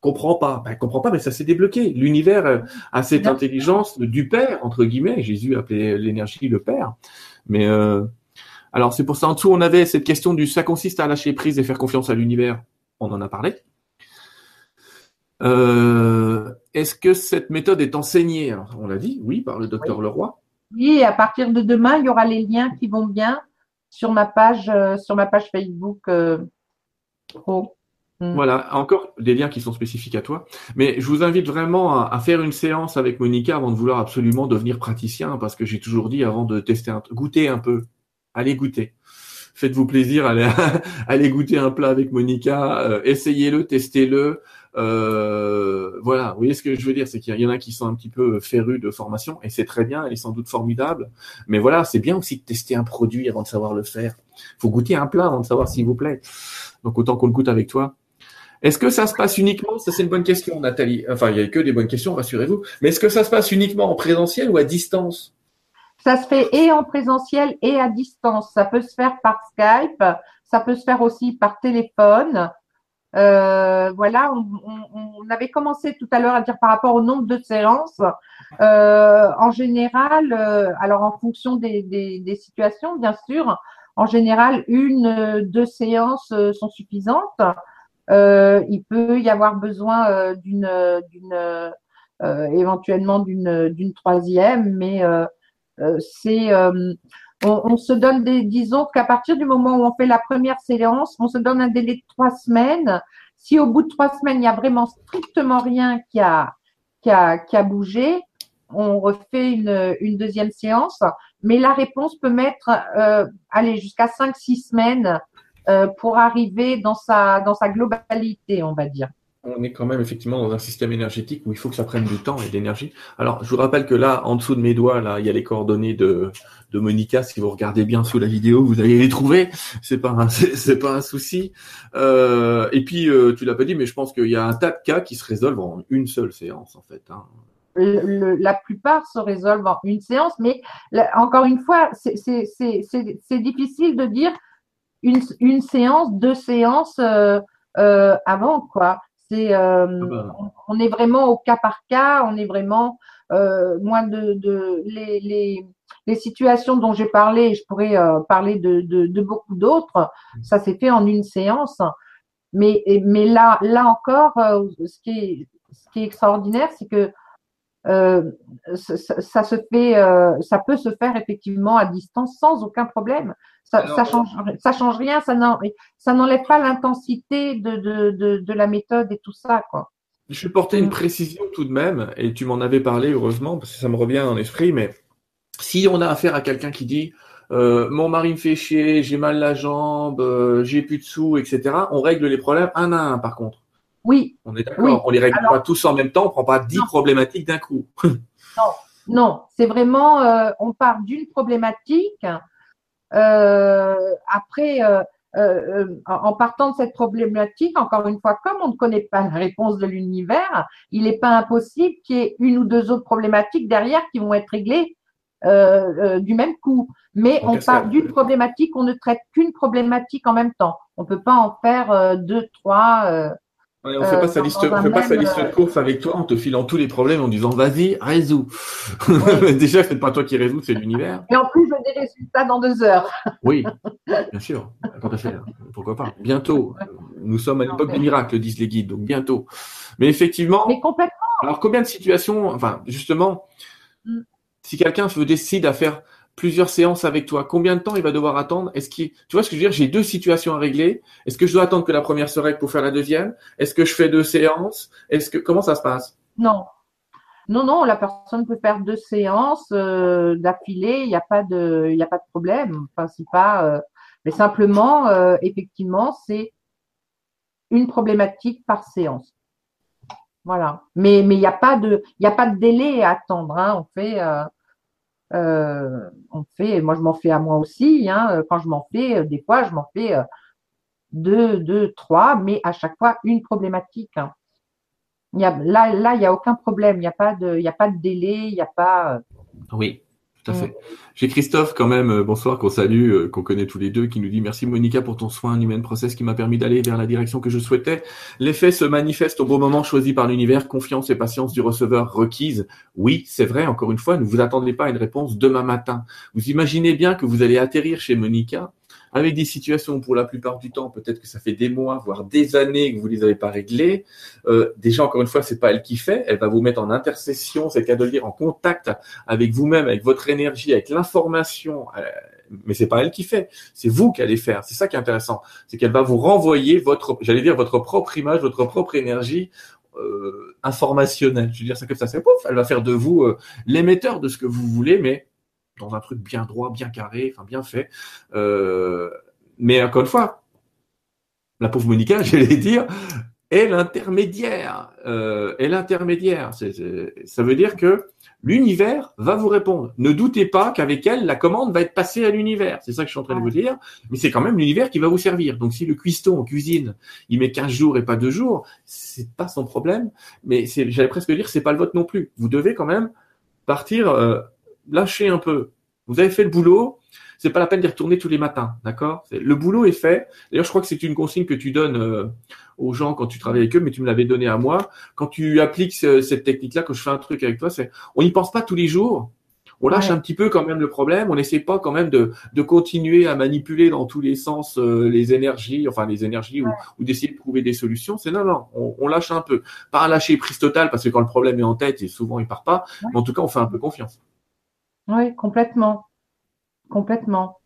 comprend pas. Ben, comprend pas, mais ça s'est débloqué. L'univers euh, a cette intelligence du Père, entre guillemets. Jésus appelait l'énergie le Père. Mais euh, alors c'est pour ça en dessous on avait cette question du ça consiste à lâcher prise et faire confiance à l'univers. On en a parlé. Euh, Est-ce que cette méthode est enseignée? On l'a dit, oui, par le docteur Leroy. Oui, à partir de demain, il y aura les liens qui vont bien sur ma page, euh, sur ma page Facebook euh, Mm. Voilà, encore des liens qui sont spécifiques à toi. Mais je vous invite vraiment à, faire une séance avec Monica avant de vouloir absolument devenir praticien, parce que j'ai toujours dit avant de tester, un, goûter un peu, allez goûter. Faites-vous plaisir, allez, goûter un plat avec Monica, euh, essayez-le, testez-le. Euh, voilà, vous voyez ce que je veux dire, c'est qu'il y en a qui sont un petit peu férus de formation, et c'est très bien, elle est sans doute formidable. Mais voilà, c'est bien aussi de tester un produit avant de savoir le faire. faut goûter un plat avant de savoir s'il vous plaît. Donc autant qu'on le goûte avec toi. Est-ce que ça se passe uniquement, ça c'est une bonne question Nathalie, enfin il n'y a que des bonnes questions, rassurez-vous, mais est-ce que ça se passe uniquement en présentiel ou à distance? Ça se fait et en présentiel et à distance. Ça peut se faire par Skype, ça peut se faire aussi par téléphone. Euh, voilà, on, avait commencé tout à l'heure à dire par rapport au nombre de séances. Euh, en général, euh, alors en fonction des, des, situations, bien sûr, en général, une, deux séances sont suffisantes. Euh, il peut y avoir besoin euh, d'une, d'une euh, éventuellement d'une, d'une troisième, mais c'est on, se donne des, disons qu'à partir du moment où on fait la première séance, on se donne un délai de trois semaines. Si au bout de trois semaines, il n'y a vraiment strictement rien qui a, qui a, qui a bougé, on refait une, une deuxième séance. Mais la réponse peut mettre, euh, aller jusqu'à cinq, six semaines euh, pour arriver dans sa, dans sa globalité, on va dire. On est quand même effectivement dans un système énergétique où il faut que ça prenne du temps et d'énergie. Alors, je vous rappelle que là, en dessous de mes doigts, là, il y a les coordonnées de, de Monica. Si vous regardez bien sous la vidéo, vous allez les trouver. C'est pas c'est pas un souci. Euh, et puis, euh, tu l'as pas dit, mais je pense qu'il y a un tas de cas qui se résolvent en une seule séance, en fait. Hein. la plupart se résolvent en une séance, mais encore une fois, c'est difficile de dire une, une séance, deux séances euh, euh, avant, quoi. C'est, euh, ah bah. on, est vraiment au cas par cas. On est vraiment euh, moins de, de les, les, les, situations dont j'ai parlé. Je pourrais euh, parler de, de, de beaucoup d'autres. Ça s'est fait en une séance. Mais, mais là, là encore, euh, ce qui est, ce qui est extraordinaire, c'est que ça, ça, se fait, ça peut se faire effectivement à distance sans aucun problème. Ça, ça change, ça change rien, ça n'enlève pas l'intensité de, de, de, de, la méthode et tout ça, quoi. Je vais porter une mm. précision tout de même, et tu m'en avais parlé heureusement parce que ça me revient en esprit, mais si on a affaire à quelqu'un qui dit euh, mon mari me fait chier, j'ai mal la jambe, euh, j'ai plus de sous, etc. On règle les problèmes un à un, par contre. Oui. On est d'accord. On les règle pas tous en même temps. On prend pas dix problématiques d'un coup. non, non. C'est vraiment, euh, on part d'une problématique. Euh, après, euh, en partant de cette problématique, encore une fois, comme on ne connaît pas la réponse de l'univers, il n'est pas impossible qu'il y ait une ou deux autres problématiques derrière qui vont être réglées du même coup. Mais on part d'une problématique, on ne traite qu'une problématique en même temps. On peut pas en faire deux, trois on ne fait pas sa liste, on fait pas sa liste de course avec toi en te filant tous les problèmes en disant vas-y, résous. Déjà, c'est pas toi qui résous, c'est l'univers. Et en plus, je des résultats dans deux heures. oui, bien sûr. Pourquoi pas Bientôt. Nous sommes à l'époque des miracles, disent les guides, donc bientôt. Mais effectivement. Mais complètement. Alors, combien de situations, enfin, justement, mm. si quelqu'un veut décide à faire plusieurs séances avec toi, combien de temps il va devoir attendre? Est-ce qu'il, tu vois ce que je veux dire? J'ai deux situations à régler. Est-ce que je dois attendre que la première se règle pour faire la deuxième? Est-ce que je fais deux séances? Est-ce que comment ça se passe? Non, non, non. La personne peut faire deux séances euh, d'affilée. Il n'y a pas de, il y a pas de problème. Enfin, c'est pas. Euh, mais simplement, euh, effectivement, c'est une problématique par séance. Voilà. Mais il n'y a pas de, il y a pas de délai à attendre. Hein. Fait euh, on fait, moi je m'en fais à moi aussi. Hein, quand je m'en fais, euh, des fois je m'en fais euh, deux, deux, trois, mais à chaque fois une problématique. Hein. Là, là, il n'y a aucun problème. Il n'y a pas de, a pas de délai. Il n'y a pas. Oui. Tout à fait. J'ai Christophe quand même, euh, bonsoir, qu'on salue, euh, qu'on connaît tous les deux, qui nous dit merci Monica pour ton soin humain process qui m'a permis d'aller vers la direction que je souhaitais. L'effet se manifeste au bon moment choisi par l'univers, confiance et patience du receveur requise. Oui, c'est vrai, encore une fois, ne vous attendez pas à une réponse demain matin. Vous imaginez bien que vous allez atterrir chez Monica avec des situations pour la plupart du temps, peut-être que ça fait des mois, voire des années que vous les avez pas réglées. Euh, déjà, encore une fois, c'est pas elle qui fait. Elle va vous mettre en intercession, c'est de dire, en contact avec vous-même, avec votre énergie, avec l'information. Euh, mais c'est pas elle qui fait, c'est vous qui allez faire. C'est ça qui est intéressant, c'est qu'elle va vous renvoyer votre, j'allais dire votre propre image, votre propre énergie euh, informationnelle. Je veux dire ça comme ça, c'est pouf, elle va faire de vous euh, l'émetteur de ce que vous voulez, mais dans un truc bien droit, bien carré, enfin bien fait. Euh, mais encore une fois, la pauvre Monica, j'allais dire, est l'intermédiaire. Euh, est l'intermédiaire. ça veut dire que l'univers va vous répondre. Ne doutez pas qu'avec elle, la commande va être passée à l'univers. C'est ça que je suis en train de vous dire. Mais c'est quand même l'univers qui va vous servir. Donc si le cuistot en cuisine, il met 15 jours et pas 2 jours, c'est pas son problème. Mais j'allais presque dire, c'est pas le vôtre non plus. Vous devez quand même partir euh, lâchez un peu. Vous avez fait le boulot, c'est pas la peine d'y retourner tous les matins, d'accord? Le boulot est fait. D'ailleurs, je crois que c'est une consigne que tu donnes euh, aux gens quand tu travailles avec eux, mais tu me l'avais donné à moi. Quand tu appliques cette technique-là, quand je fais un truc avec toi, c'est on n'y pense pas tous les jours. On lâche un petit peu quand même le problème. On n'essaie pas quand même de, de, continuer à manipuler dans tous les sens euh, les énergies, enfin les énergies, ou, d'essayer de trouver des solutions. C'est non, non, on, on, lâche un peu. Pas un lâcher prise totale parce que quand le problème est en tête, et souvent il part pas, mais en tout cas on fait un peu confiance. Oui, complètement. Complètement.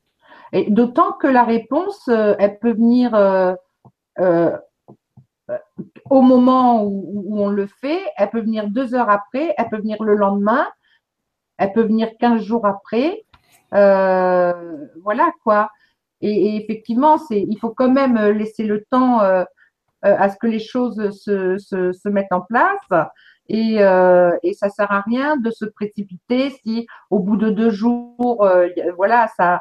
Et d'autant que la réponse, euh, elle peut venir euh, euh, au moment où, on le fait, elle peut venir deux heures après, elle peut venir le lendemain, elle peut venir quinze jours après. voilà quoi. Et, effectivement, il faut quand même laisser le temps à ce que les choses se, se, se mettent en place. Et, euh, et ça sert à rien de se précipiter si au bout de deux jours, euh, voilà, ça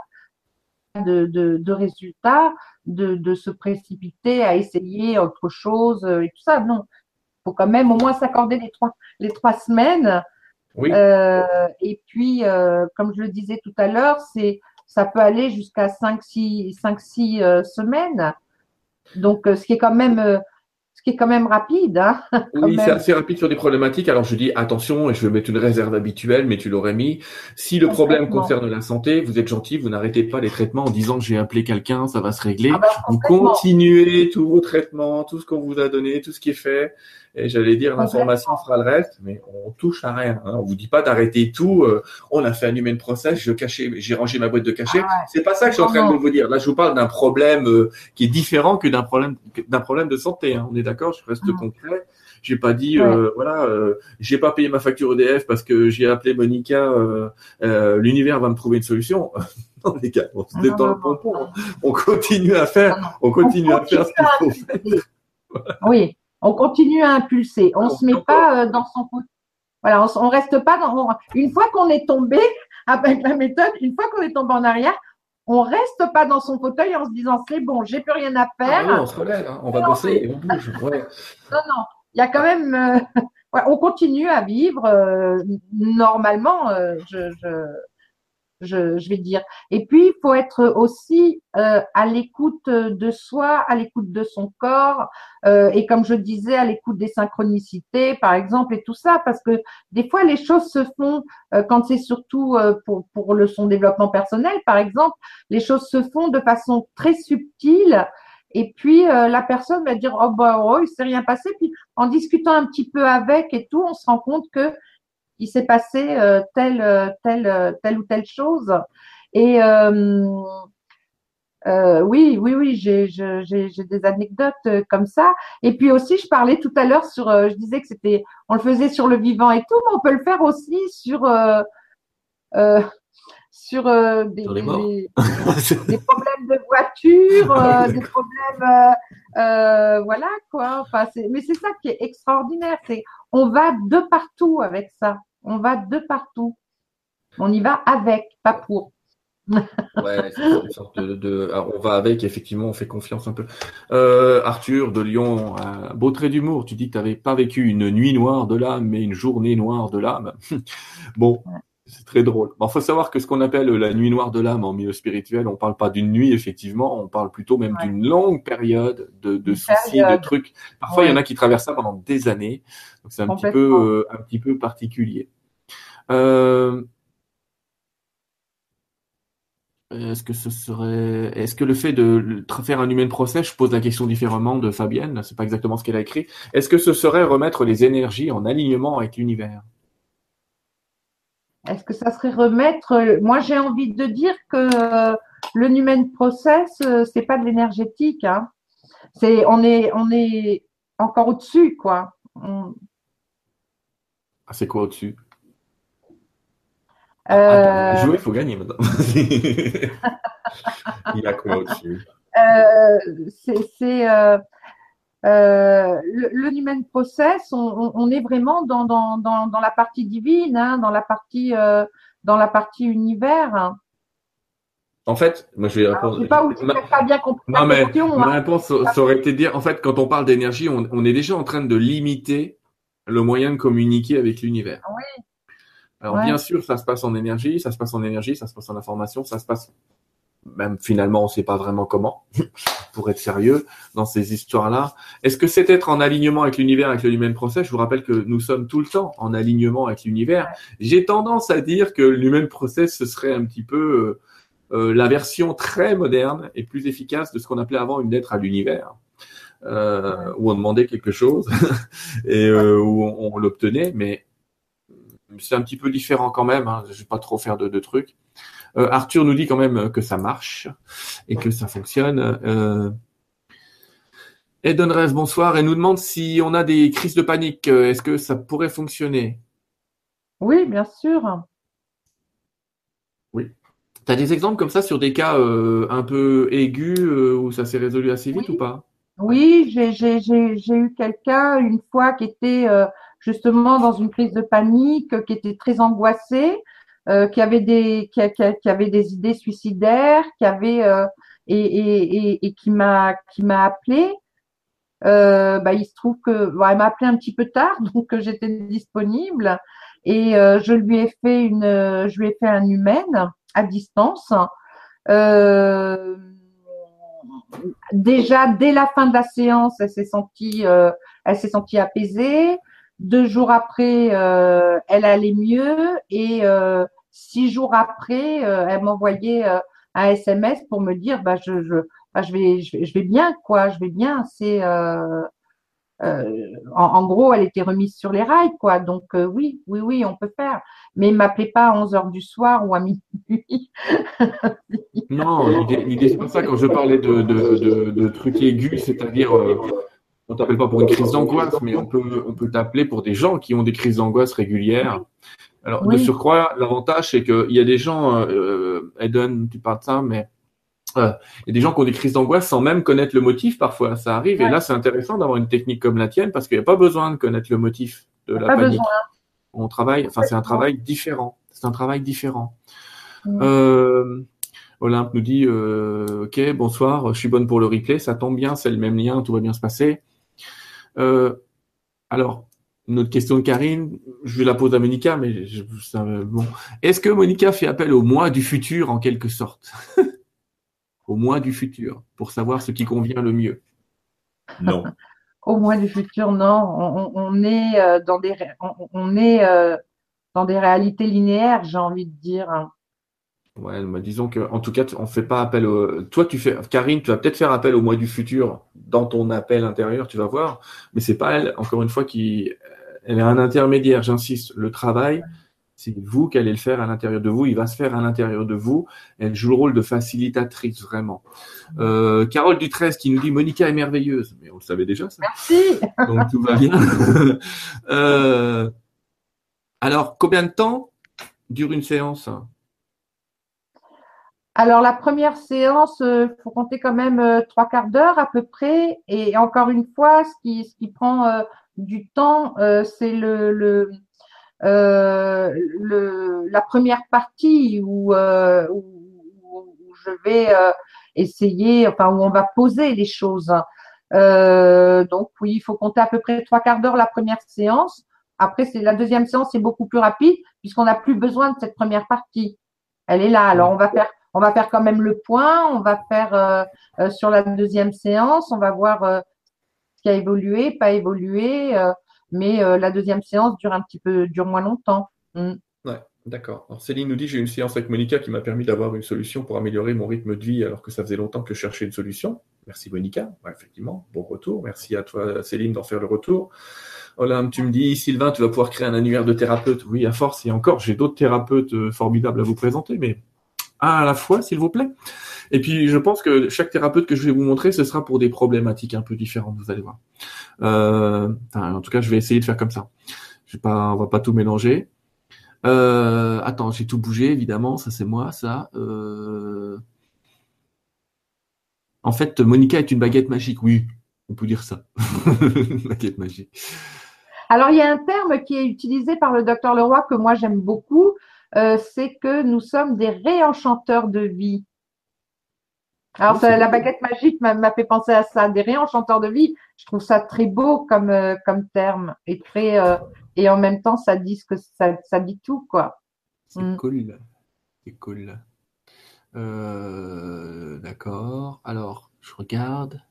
de, de, de résultats, de, de se précipiter à essayer autre chose euh, et tout ça. Non, faut quand même au moins s'accorder les trois les trois semaines. Oui. Euh, et puis, euh, comme je le disais tout à l'heure, c'est ça peut aller jusqu'à cinq six cinq six semaines. Donc, ce qui est quand même qui est quand même rapide. Hein, oui, c'est assez rapide sur des problématiques. Alors je dis attention, et je vais mettre une réserve habituelle, mais tu l'aurais mis. Si le problème concerne la santé, vous êtes gentil, vous n'arrêtez pas les traitements en disant que j'ai appelé quelqu'un, ça va se régler. Ah bah, vous continuez tous vos traitements, tout ce qu'on vous a donné, tout ce qui est fait. Et j'allais dire, l'information fera le reste, mais on touche à rien. Hein. On vous dit pas d'arrêter tout. Euh, on a fait un human process, je cachais, j'ai rangé ma boîte de cachet. Ah c'est pas ça que je suis en train de vous dire. Là, je vous parle d'un problème euh, qui est différent que d'un problème d'un problème de santé. Hein. On est d'accord Je reste concret. J'ai pas dit euh, voilà, euh, j'ai pas payé ma facture EDF parce que j'ai appelé Monica. Euh, L'univers va me trouver une solution. non les gars, on se détend le pompon. On continue à faire, on continue à faire ce qu'il faut faire. Oui, on continue à impulser. On ne se met pas dans son voilà, on, on reste pas dans. une fois qu'on est tombé avec la méthode, une fois qu'on est tombé en arrière, on reste pas dans son fauteuil en se disant c'est bon, j'ai plus rien à ah faire. on se relève, hein. on va bosser et on bouge. non, non, il y a quand même. Euh, on continue à vivre euh, normalement. Euh, je, je, je, vais dire. Et puis, il faut être aussi euh, à l'écoute de soi, à l'écoute de son corps, euh, et comme je disais, à l'écoute des synchronicités, par exemple, et tout ça, parce que des fois, les choses se font euh, quand c'est surtout pour, pour le son développement personnel, par exemple, les choses se font de façon très subtile. Et puis la personne va dire oh bah oh il s'est rien passé. Puis en discutant un petit peu avec et tout, on se rend compte que il s'est passé euh, telle, euh, telle, euh, telle ou telle chose. Et oui, oui, oui, j'ai des anecdotes comme ça. Et puis aussi, je parlais tout à l'heure sur, je disais que c'était, on le faisait sur le vivant et tout, mais on peut le faire aussi sur sur des, des, problèmes de voiture, des problèmes, voilà quoi. Enfin, mais c'est ça qui est extraordinaire, c'est on va de partout avec ça. On va de partout. On y va avec, pas pour. ouais, c'est une sorte de, on va avec, effectivement, on fait confiance un peu. Euh, Arthur de Lyon, un beau trait d'humour. Tu dis que tu n'avais pas vécu une nuit noire de l'âme, mais une journée noire de l'âme. bon, c'est très drôle. Il faut savoir que ce qu'on appelle la nuit noire de l'âme en milieu spirituel, on parle pas d'une nuit, effectivement, on parle plutôt même d'une longue période de, de soucis, de trucs. Parfois, il y en a qui traversent ça pendant des années. Donc, c'est un petit peu, euh, un petit peu particulier. Euh, est-ce que ce serait, est-ce que le fait de faire un human process, je pose la question différemment de Fabienne, c'est pas exactement ce qu'elle a écrit. Est-ce que ce serait remettre les énergies en alignement avec l'univers? Est-ce que ça serait remettre Moi, j'ai envie de dire que le human process, c'est pas de l'énergétique. Hein. C'est, on est, on est encore au-dessus, quoi. Ah, c'est quoi au-dessus? Euh... jouer, il faut gagner maintenant. il y a quoi au-dessus? Euh, C'est euh, le, le, human process, on, on, est vraiment dans, dans, dans, dans, la partie divine, hein, dans la partie euh, dans la partie univers. En fait, moi je vais répondre. je sais pas où tu ma... pas bien compris non, mais question, ma hein. réponse, ça aurait été de dire, en fait, quand on parle d'énergie, on, on, est déjà en train de limiter le moyen de communiquer avec l'univers. Oui. Alors bien sûr, ça se passe en énergie, ça se passe en énergie, ça se passe en information, ça se passe même finalement, on ne sait pas vraiment comment, pour être sérieux dans ces histoires-là. Est-ce que c'est être en alignement avec l'univers, avec le human process? Je vous rappelle que nous sommes tout le temps en alignement avec l'univers. J'ai tendance à dire que l'human process, ce serait un petit peu euh, euh, la version très moderne et plus efficace de ce qu'on appelait avant une lettre à l'univers. Euh, où on demandait quelque chose et euh, où on, on l'obtenait, mais c'est un petit peu différent quand même. Hein. Je vais pas trop faire de, trucs. Euh, Arthur nous dit quand même que ça marche et que ça fonctionne. Euh... Eden Rêve, bonsoir, et nous demande si on a des crises de panique. Euh, est-ce que ça pourrait fonctionner? Oui, bien sûr. Oui. Tu as des exemples comme ça sur des cas euh, un peu aigus où ça s'est résolu assez vite ou pas? Oui, j'ai eu quelqu'un une fois qui était justement dans une crise de panique, qui était très angoissée, euh, qui avait des qui, avait des idées suicidaires, qui avait euh, et, et, et, qui m'a qui m'a appelé. Euh, bah, il se trouve que bon, elle m'a appelé un petit peu tard, donc j'étais disponible et euh, je lui ai fait une je lui ai fait un humaine à distance. Euh, déjà dès la fin de la séance, elle s'est sentie, euh, elle s'est sentie apaisée. Deux jours après, euh, elle allait mieux et euh, six jours après, elle m'envoyait un SMS pour me dire, bah je, je, bah, je vais, je vais, bien quoi, je vais bien. C'est euh, en, gros, elle était remise sur les rails, quoi. Donc euh, oui, oui, oui, on peut faire. Mais m'appelez pas à 11 heures du soir ou à minuit. non, l'idée c'est pas ça. Quand je parlais de, de, de, trucs aigus, c'est-à-dire euh, on t'appelle pas pour une crise d'angoisse, mais on peut on peut t'appeler pour des gens qui ont des crises d'angoisse régulières. Alors de surcroît, l'avantage c'est qu'il y a des gens, euh, Eden, tu parles de ça, mais il y a des gens qui ont des crises d'angoisse sans même connaître le motif parfois, ça arrive. Et là, c'est intéressant d'avoir une technique comme la tienne parce qu'il n'y a pas besoin de connaître le motif de la panique. On travaille, enfin c'est un travail différent. C'est un travail différent. Euh, Olympe nous dit, euh, ok, bonsoir, je suis bonne pour le replay, ça tombe bien, c'est le même lien, tout va bien se passer. Euh, alors, une autre question de Karine, je vais la poser à Monica, mais je, bon. Est-ce que Monica fait appel au moi du futur en quelque sorte? Au moins du futur, pour savoir ce qui convient le mieux Non. au moins du futur, non. On, est euh, dans des, on, est euh, dans des réalités linéaires, j'ai envie de dire. Ouais, bah, disons que, en tout cas, on fait pas appel au. Toi, tu fais, Karine, tu vas peut-être faire appel au mois du futur dans ton appel intérieur, tu vas voir. Mais c'est pas elle, encore une fois, qui, elle est un intermédiaire. J'insiste. Le travail, c'est vous qui allez le faire à l'intérieur de vous. Il va se faire à l'intérieur de vous. Elle joue le rôle de facilitatrice, vraiment. Euh, Carole Dutresse qui nous dit Monica est merveilleuse. Mais on le savait déjà, ça. Merci. Donc tout va bien. euh, alors, combien de temps dure une séance? Alors la première séance, il euh, faut compter quand même euh, trois quarts d'heure à peu près. Et encore une fois, ce qui, ce qui prend euh, du temps, c'est le, le, la première partie où, où, je vais essayer, enfin où on va poser les choses. Donc oui, il faut compter à peu près trois quarts d'heure la première séance. Après, c'est la deuxième séance, c'est beaucoup plus rapide puisqu'on n'a plus besoin de cette première partie. Elle est là. Alors on va faire, on va faire quand même le point. On va faire euh, sur la deuxième séance, on va voir euh, ce qui a évolué, pas évolué mais euh, la deuxième séance dure un petit peu, dure moins longtemps. Mm. D'accord. Alors Céline nous dit j'ai une séance avec Monica qui m'a permis d'avoir une solution pour améliorer mon rythme de vie alors que ça faisait longtemps que je cherchais une solution. Merci Monica. effectivement, bon retour. Merci à toi Céline d'en faire le retour. Olympe, tu me dis Sylvain, tu vas pouvoir créer un annuaire de thérapeutes. Oui, à force et encore, j'ai d'autres thérapeutes euh, formidables à vous présenter, mais à la fois, s'il vous plaît. Et puis, je pense que chaque thérapeute que je vais vous montrer, ce sera pour des problématiques un peu différentes, vous allez voir. Euh, en tout cas, je vais essayer de faire comme ça. Je vais pas, on va pas tout mélanger. Euh, attends, j'ai tout bougé, évidemment. Ça, c'est moi, ça. Euh... En fait, Monica est une baguette magique. Oui, on peut dire ça. baguette magique. Alors, il y a un terme qui est utilisé par le docteur Leroy que moi j'aime beaucoup. Euh, c'est que nous sommes des réenchanteurs de vie. Alors, la baguette magique m'a fait penser à ça, des réenchanteurs de vie. Je trouve ça très beau comme, euh, comme terme et très, euh, et en même temps, ça dit ce que ça, ça dit tout, quoi. C'est mm. cool. C'est cool. Euh, d'accord. Alors, je regarde.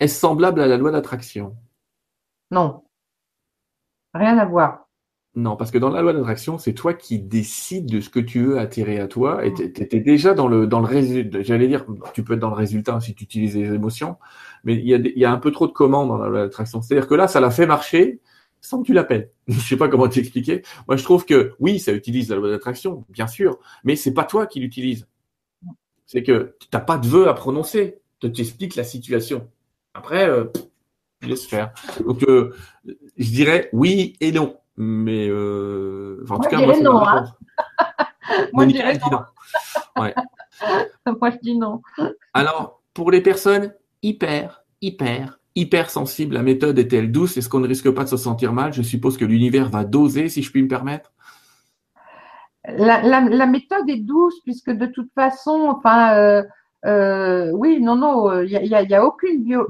Est-ce semblable à la loi d'attraction? Non. Rien à voir. Non, parce que dans la loi d'attraction, c'est toi qui décides de ce que tu veux attirer à toi. Et tu étais déjà dans le, dans le résultat. J'allais dire, tu peux être dans le résultat si tu utilises les émotions, mais il y a, il y a un peu trop de commandes dans la loi d'attraction. C'est-à-dire que là, ça l'a fait marcher sans que tu l'appelles. je sais pas comment t'expliquer. Moi, je trouve que oui, ça utilise la loi d'attraction, bien sûr, mais c'est pas toi qui l'utilise. C'est que tu n'as pas de vœu à prononcer. Tu t'expliques la situation. Après, euh, laisse faire. Donc, euh, je dirais oui et non. Mais euh... en tout cas, moi, non, hein. moi, je dirais non. Ouais. moi, je dis non. Alors, pour les personnes hyper, hyper, hyper sensibles, la méthode est-elle douce? Est-ce qu'on ne risque pas de se sentir mal? Je suppose que l'univers va doser, si je puis me permettre. La, la, la méthode est douce puisque de toute façon, enfin, euh, euh, oui, non, non, il y a, y a, aucune bio...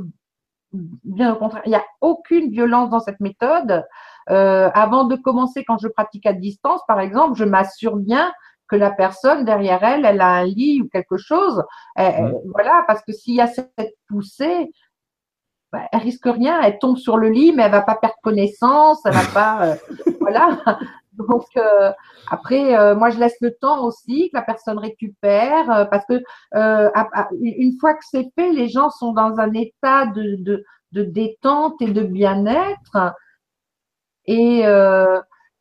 bien au contraire, il n'y a aucune violence dans cette méthode. Euh, avant de commencer, quand je pratique à distance, par exemple, je m'assure bien que la personne derrière elle, elle a un lit ou quelque chose. Mmh. Voilà, parce que s'il y a cette poussée, bah, elle risque rien, elle tombe sur le lit, mais elle va pas perdre connaissance, elle va pas, euh, voilà. Donc euh, après, euh, moi je laisse le temps aussi que la personne récupère, parce que une fois que c'est fait, les gens sont dans un état de, de, de détente et de bien-être, et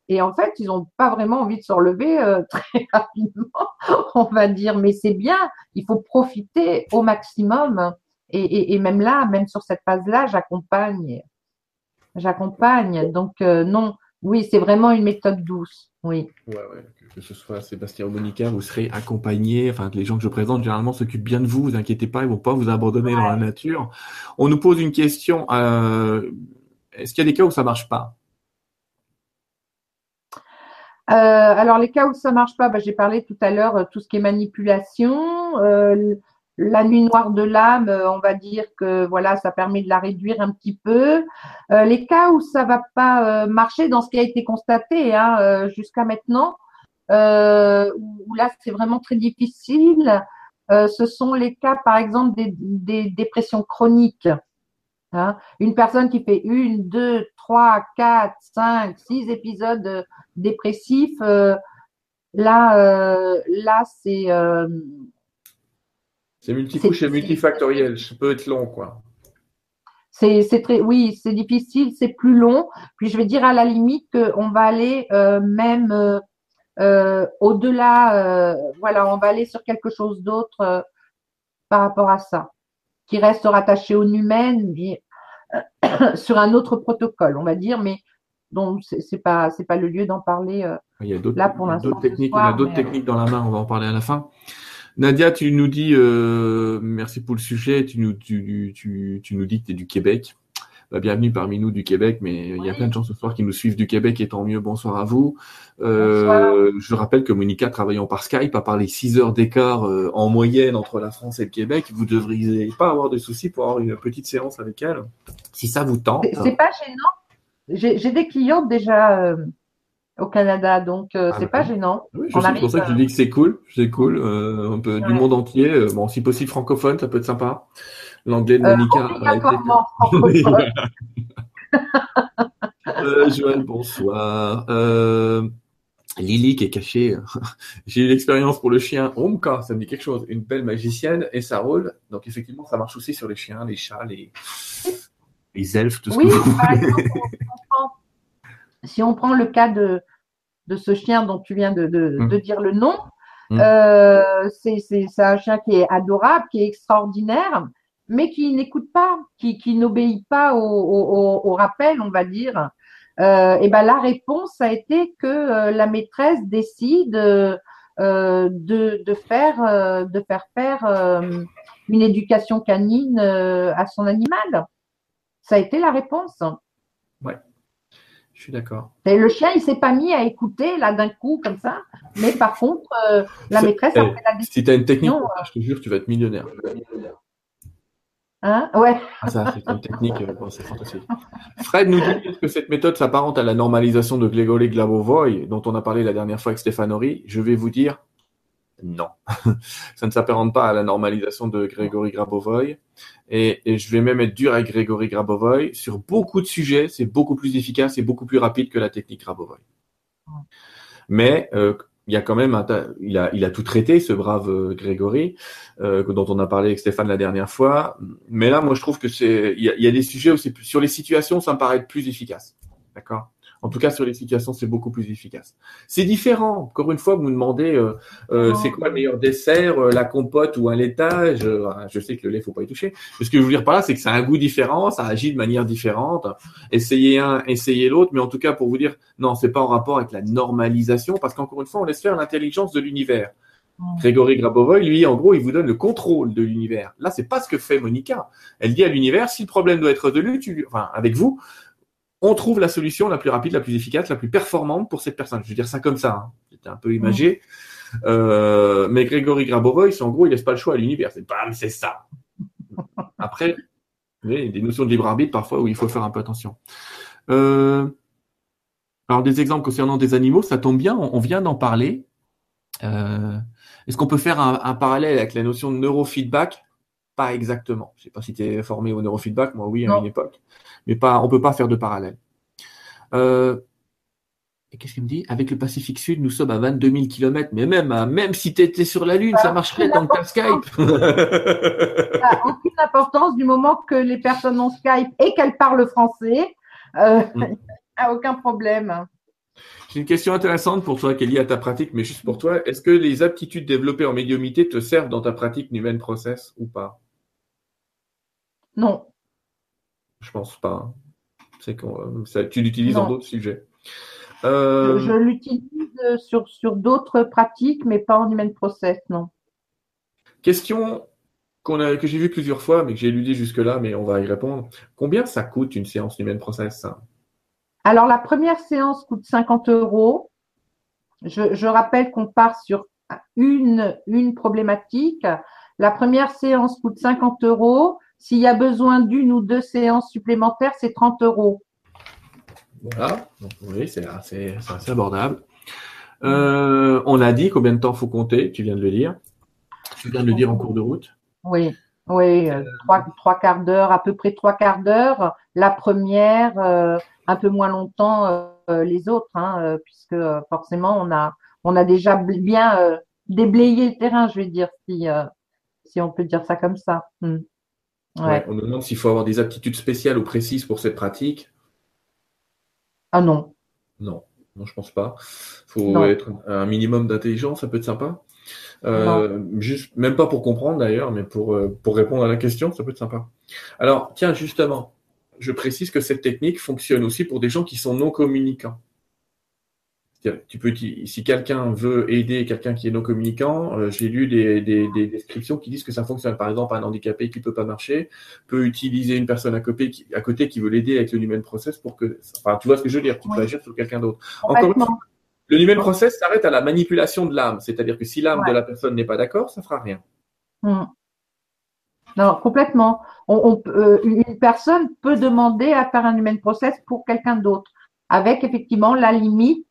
et en fait, ils n'ont pas vraiment envie de se relever très rapidement, on va dire. Mais c'est bien, il faut profiter au maximum et, même là, même sur cette phase-là, j'accompagne. J'accompagne. Donc, euh, non, oui, c'est vraiment une méthode douce. Oui. Ouais, ouais. Que ce soit Sébastien ou Monica, vous serez accompagné. Enfin, les gens que je présente généralement s'occupent bien de vous. Vous inquiétez pas, ils vont pas vous abandonner dans la nature. On nous pose une question. Euh, est-ce qu'il y a des cas où ça marche pas? euh, alors les cas où ça marche pas, bah, j'ai parlé tout à l'heure tout ce qui est manipulation, la nuit noire de l'âme, euh, on va dire que voilà, ça permet de la réduire un petit peu. Euh, les cas où ça va pas euh, marcher, dans ce qui a été constaté hein, jusqu'à maintenant, où là c'est vraiment très difficile, ce sont les cas, par exemple, des, dépressions chroniques. Hein. Une personne qui fait une, deux, trois, quatre, cinq, six épisodes dépressifs, là, là c'est c'est multicouche et multifactoriel. Ça peut être long, quoi. C'est très, oui, c'est difficile, c'est plus long. Puis je vais dire à la limite qu'on va aller euh, même euh, euh, au-delà. voilà, on va aller sur quelque chose d'autre par rapport à ça, qui reste rattaché aux humaine, mais sur un autre protocole, on va dire, mais dont c'est pas c'est pas le lieu d'en parler. il y a d'autres techniques, on a d'autres techniques dans la main. On va en parler à la fin. Nadia, tu nous dis, euh, merci pour le sujet, tu nous, tu, tu, tu nous dis que tu es du Québec. Bah, bienvenue parmi nous du Québec, mais il y a plein de gens ce soir qui nous suivent du Québec et tant mieux, bonsoir à vous. Euh, je rappelle que Monica travaillant par Skype, à part les 6 heures d'écart euh, en moyenne entre la France et le Québec, vous devriez pas avoir de soucis pour avoir une petite séance avec elle, si ça vous tente. C'est pas gênant. J'ai des clientes déjà au Canada, donc euh, ah, c'est pas gênant. Oui, c'est pour ça que je dis que c'est cool, c'est cool, euh, un peu du monde entier. Euh, bon, si possible francophone, ça peut être sympa. L'anglais de Monica. Euh, Joël, bonsoir. Lily qui est cachée. J'ai eu l'expérience pour le chien Omka, ça me dit quelque chose. Une belle magicienne et ça roule. Donc effectivement, ça marche aussi sur les chiens, les chats, les, les elfes, tout ce oui, que vous si on prend le cas de, de ce chien dont tu viens de, de, mmh. dire le nom, mmh. euh, c'est un chien qui est adorable, qui est extraordinaire, mais qui n'écoute pas, qui, qui n'obéit pas au, au, au, rappel, on va dire. Euh, et ben la réponse a été que euh, la maîtresse décide euh, de, de, faire de faire faire une éducation canine à son animal. Ça a été la réponse. Ouais. Je suis d'accord. Le chien, il s'est pas mis à écouter là d'un coup comme ça, mais par contre, euh, la maîtresse a fait la décision. Si tu as une technique, euh, je te jure, tu vas être millionnaire. Hein? Ouais. Ah, ça, c'est une technique, euh, c'est fantastique. Fred nous dit que cette méthode s'apparente à la normalisation de Grégory Glavovoy, dont on a parlé la dernière fois avec Stéphane Horry. Je vais vous dire, non. ça ne s'apparente pas à la normalisation de Grégory Grabovoy. Et, je vais même être dur avec Grégory Grabovoy. Sur beaucoup de sujets, c'est beaucoup plus efficace et beaucoup plus rapide que la technique Grabovoy. Mais euh, il y a quand même un il a il a tout traité ce brave euh, Grégory euh, dont on a parlé avec Stéphane la dernière fois. Mais là, moi, je trouve que c'est il y a, des sujets où c'est sur les situations, ça me paraît plus efficace. D'accord? En tout cas, sur les situations, c'est beaucoup plus efficace. C'est différent. Encore une fois, vous me demandez, euh, euh, c'est quoi le meilleur dessert, euh, la compote ou un laitage Je sais que le lait, faut pas y toucher. ce que je veux dire par là, c'est que ça a un goût différent, ça agit de manière différente. Essayez un, essayez l'autre, mais en tout cas, pour vous dire, non, c'est pas en rapport avec la normalisation, parce qu'encore une fois, on laisse faire l'intelligence de l'univers. Grégory Grabovoy, lui, en gros, il vous donne le contrôle de l'univers. Là, c'est pas ce que fait Monica. Elle dit à l'univers, si le problème doit être résolu, tu, enfin, avec vous, on trouve la solution la plus rapide, la plus efficace, la plus performante pour cette personne. Je veux dire ça comme ça. Hein. C'était un peu imagé. Euh, mais Grégory Grabovoy, en gros, il laisse pas le choix à l'univers. C'est pas, c'est ça. Après, il y a des notions de libre arbitre parfois où il faut faire un peu attention. Euh, alors des exemples concernant des animaux, ça tombe bien, on, vient d'en parler. Euh, est-ce qu'on peut faire un, parallèle avec la notion de neurofeedback? Pas exactement. Je ne sais pas si tu es formé au neurofeedback, moi oui, à une époque. Mais pas, on ne peut pas faire de parallèle. Euh, et qu'est-ce qu'il me dit? Avec le Pacifique Sud, nous sommes à 22 000 km. Mais même, même si tu étais sur la Lune, ça marcherait dans le Skype. n'a aucune importance du moment que les personnes ont Skype et qu'elles parlent français. Euh, mm. aucun problème. J'ai une question intéressante pour toi qui est liée à ta pratique, mais juste pour toi. Est-ce que les aptitudes développées en médiumité te servent dans ta pratique Numen Process ou pas? Non. Je pense pas. C'est euh, tu l'utilises dans d'autres sujets. Euh, je, l'utilise sur, sur d'autres pratiques, mais pas en Numen Process, non. Question a, que j'ai vue plusieurs fois, mais que j'ai éludé jusque-là, mais on va y répondre. Combien ça coûte une séance Numen Process? Alors, la première séance coûte 50 euros. Je, rappelle qu'on part sur une, une problématique. La première séance coûte 50 euros. S'il y a besoin d'une ou deux séances supplémentaires, c'est 30 euros. Voilà, donc oui, c'est assez, abordable. Euh, on a dit combien de temps faut compter, tu viens de le dire. Tu viens de le dire en cours de route. Oui, oui, euh, trois, quarts d'heure, à peu près trois quarts d'heure. La première, euh, un peu moins longtemps euh, les autres, hein, euh, puisque euh, forcément on a on a déjà bien déblayé le terrain, je vais dire, si si on peut dire ça comme ça. Hmm. On nous demande s'il faut avoir des aptitudes spéciales ou précises pour cette pratique. Ah non. Non, non, je pense pas. Il faut être un minimum d'intelligence, ça peut être sympa. juste, même pas pour comprendre d'ailleurs, mais pour, pour répondre à la question, ça peut être sympa. Alors, tiens, justement, je précise que cette technique fonctionne aussi pour des gens qui sont non communicants. Tu peux, si quelqu'un veut aider quelqu'un qui est non communicant, euh, j'ai lu des, descriptions qui disent que ça fonctionne. Par exemple, un handicapé qui peut pas marcher peut utiliser une personne à côté qui, à côté qui veut l'aider avec le Numen Process pour que, enfin, tu vois ce que je veux dire, tu peux agir sur quelqu'un d'autre. Encore une fois, le Numen Process s'arrête à la manipulation de l'âme, c'est-à-dire que si l'âme de la personne n'est pas d'accord, ça fera rien. Hmm. Non, complètement. On, euh, une personne peut demander à faire un human process pour quelqu'un d'autre, avec effectivement la limite.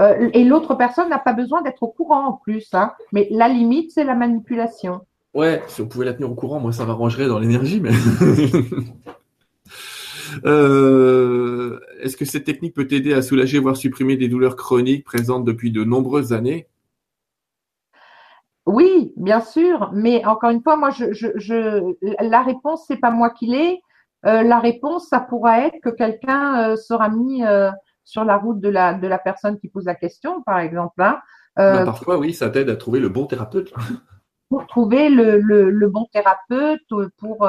Euh, et l'autre personne n'a pas besoin d'être au courant en plus. Hein, mais la limite, c'est la manipulation. Ouais, si on pouvait la tenir au courant, moi, ça m'arrangerait dans l'énergie, mais. Euh, est-ce que cette technique peut t'aider à soulager, voire supprimer des douleurs chroniques présentes depuis de nombreuses années? Oui, bien sûr, mais encore une fois, moi, je, je, je la réponse, c'est pas moi qui l'ai. Euh, la réponse, ça pourra être que quelqu'un euh, sera mis euh, sur la route de la, de la personne qui pose la question, par exemple. Hein. Bah, parfois, oui, ça t'aide à trouver le bon thérapeute. pour trouver le, le, le bon thérapeute, pour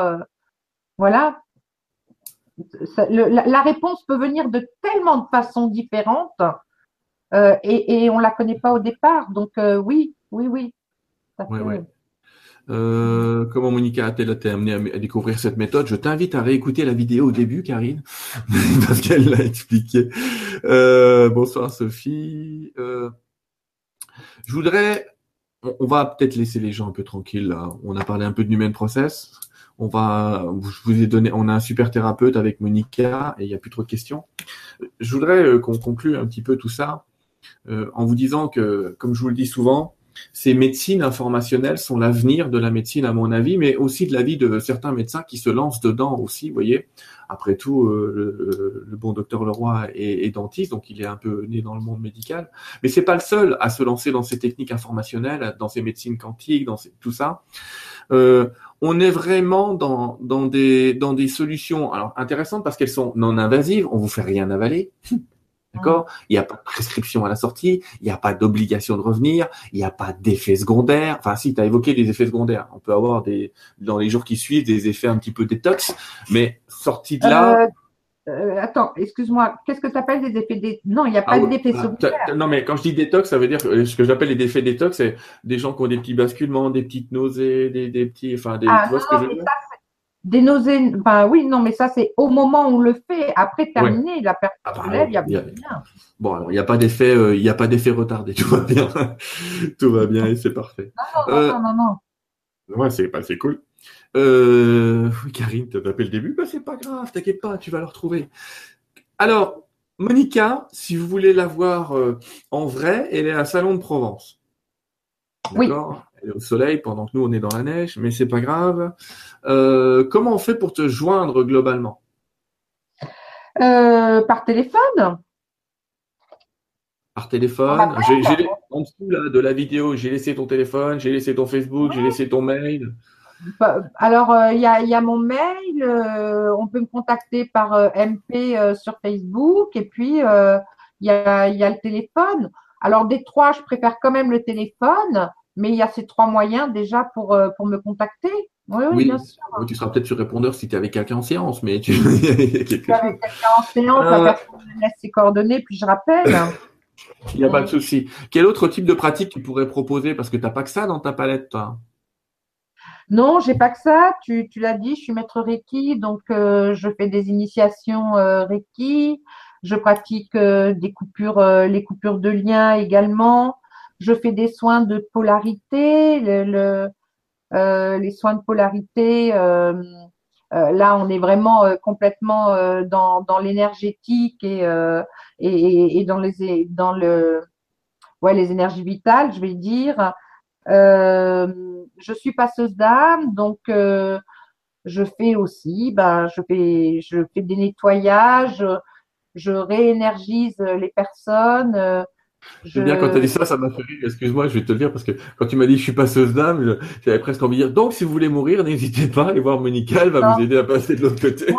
voilà. la, réponse peut venir de tellement de façons différentes et, et on la connaît pas au départ. Donc oui, oui, oui. Euh, comment Monica a-t-elle été amenée à, découvrir cette méthode? Je t'invite à réécouter la vidéo au début, Karine, parce qu'elle l'a expliqué. Euh, bonsoir Sophie. Euh, je voudrais, on, va peut-être laisser les gens un peu tranquilles. Là. On a parlé un peu de Human Process. On va, je vous ai donné, on a un super thérapeute avec Monica et il n'y a plus trop de questions. Je voudrais qu'on conclue un petit peu tout ça en vous disant que, comme je vous le dis souvent, ces médecines informationnelles sont l'avenir de la médecine, à mon avis, mais aussi de la vie de certains médecins qui se lancent dedans aussi. Vous voyez, après tout, euh, le, bon docteur Leroy est, dentiste, donc il est un peu né dans le monde médical. Mais c'est pas le seul à se lancer dans ces techniques informationnelles, dans ces médecines quantiques, dans tout ça. Euh, on est vraiment dans, dans, des, dans des solutions alors intéressantes parce qu'elles sont non invasives. On vous fait rien avaler. D'accord? Il n'y a pas de prescription à la sortie, il n'y a pas d'obligation de revenir, il n'y a pas d'effets secondaires. Enfin, si, tu as évoqué des effets secondaires. On peut avoir des dans les jours qui suivent des effets un petit peu détox, mais sorti de là. Euh, euh, attends, excuse-moi, qu'est-ce que tu appelles des effets détox Non, il n'y a pas ah d'effets ah, secondaires. Non, mais quand je dis détox, ça veut dire que ce que j'appelle les effets détox, c'est des gens qui ont des petits basculements, des petites nausées, des, des petits. Enfin, des, ah, tu vois ce que je veux dire? Des nausées, ben oui, non, mais ça c'est au moment où on le fait. Après terminé, la personne ah bah, il y a, bien. Bon, alors il n'y a pas d'effet, euh, il n'y a pas d'effet retardé, tout va bien, tout va bien et c'est parfait. Non, non, non, non, non. Ouais, c'est, cool. Euh, oui, Karine, t'as tapé le début, bah c'est pas grave, t'inquiète pas, tu vas le retrouver. Alors, Monica, si vous voulez la voir euh, en vrai, elle est à Salon de Provence. D'accord? Elle est au soleil pendant que nous, on est dans la neige, mais c'est pas grave. Euh, comment on fait pour te joindre globalement? Euh, Par téléphone. Par téléphone. J'ai, j'ai, en dessous là, de la vidéo, j'ai laissé ton téléphone, j'ai laissé ton Facebook, j'ai laissé ton mail. Bah, alors, euh, il y, a, y, a, mon mail, euh, on peut me contacter par euh, MP sur Facebook, et puis il y a, y, a, le téléphone. Alors, des trois, je préfère quand même le téléphone, mais il y a ces trois moyens déjà pour, pour me contacter. Oui, oui, bien sûr. tu seras peut-être sur répondeur si tu es avec quelqu'un en séance, mais tu. avec quelqu'un en séance, la personne me laisse ses coordonnées, puis je rappelle. Il n'y a pas de souci. Quel autre type de pratique tu pourrais proposer? Parce que tu n'as pas que ça dans ta palette, toi. Non, j'ai pas que ça. Tu, tu l'as dit, je suis maître Reiki, donc euh, je fais des initiations euh, Reiki. Je pratique euh, des coupures, les coupures de liens également. Je fais des soins de polarité, le, les soins de polarité. là, on est vraiment complètement dans, dans l'énergétique et, et, et, dans les dans le ouais les énergies vitales, je vais dire. Euh, je suis passeuse d'âme, donc euh, je fais aussi, ben, je fais, je fais des nettoyages, je réénergise les personnes. Je... bien quand tu as dit ça, ça m'a fait rire. Excuse-moi, je vais te le dire parce que quand tu m'as dit je suis passeuse d'âme, j'avais presque envie de dire donc si vous voulez mourir, n'hésitez pas à aller voir Monica, elle va vous aider à passer de l'autre côté.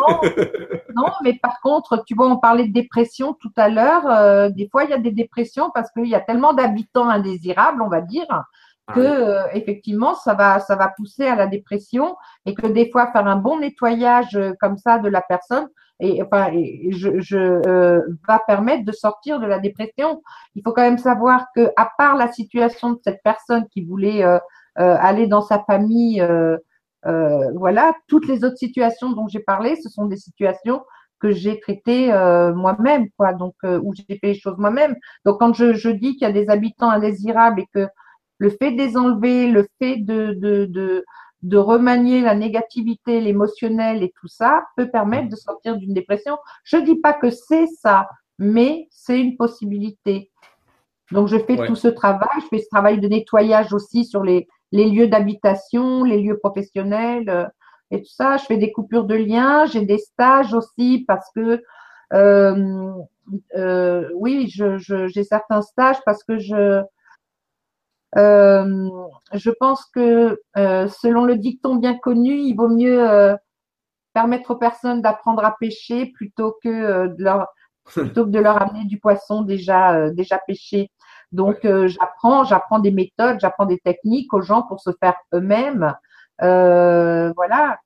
Non, mais par contre, tu vois, on parlait de dépression tout à l'heure. Euh, des fois, il y a des dépressions parce qu'il y a tellement d'habitants indésirables, on va dire, ah que euh, effectivement ça va ça va pousser à la dépression et que des fois faire un bon nettoyage euh, comme ça de la personne et enfin et je, je euh, va permettre de sortir de la dépression. Il faut quand même savoir que à part la situation de cette personne qui voulait aller dans sa famille, voilà, toutes les autres situations dont j'ai parlé, ce sont des situations que j'ai traitées moi-même, quoi. Donc où j'ai fait les choses moi-même. Donc quand je, je dis qu'il y a des habitants indésirables et que le fait de les enlever, le fait de, de, de, de remanier la négativité, l'émotionnel et tout ça peut permettre de sortir d'une dépression. Je dis pas que c'est ça, mais c'est une possibilité. Donc je fais tout ce travail, je fais ce travail de nettoyage aussi sur les, les lieux d'habitation, les lieux professionnels euh, et tout ça. Je fais des coupures de liens, j'ai des stages aussi parce que euh, euh, oui, j'ai je, certains stages parce que je je pense que euh, selon le dicton bien connu, il vaut mieux euh, permettre aux personnes d'apprendre à pêcher plutôt que de leur plutôt que de leur amener du poisson déjà déjà pêché. Donc j'apprends, j'apprends des méthodes, j'apprends des techniques aux gens pour se faire eux-mêmes. voilà,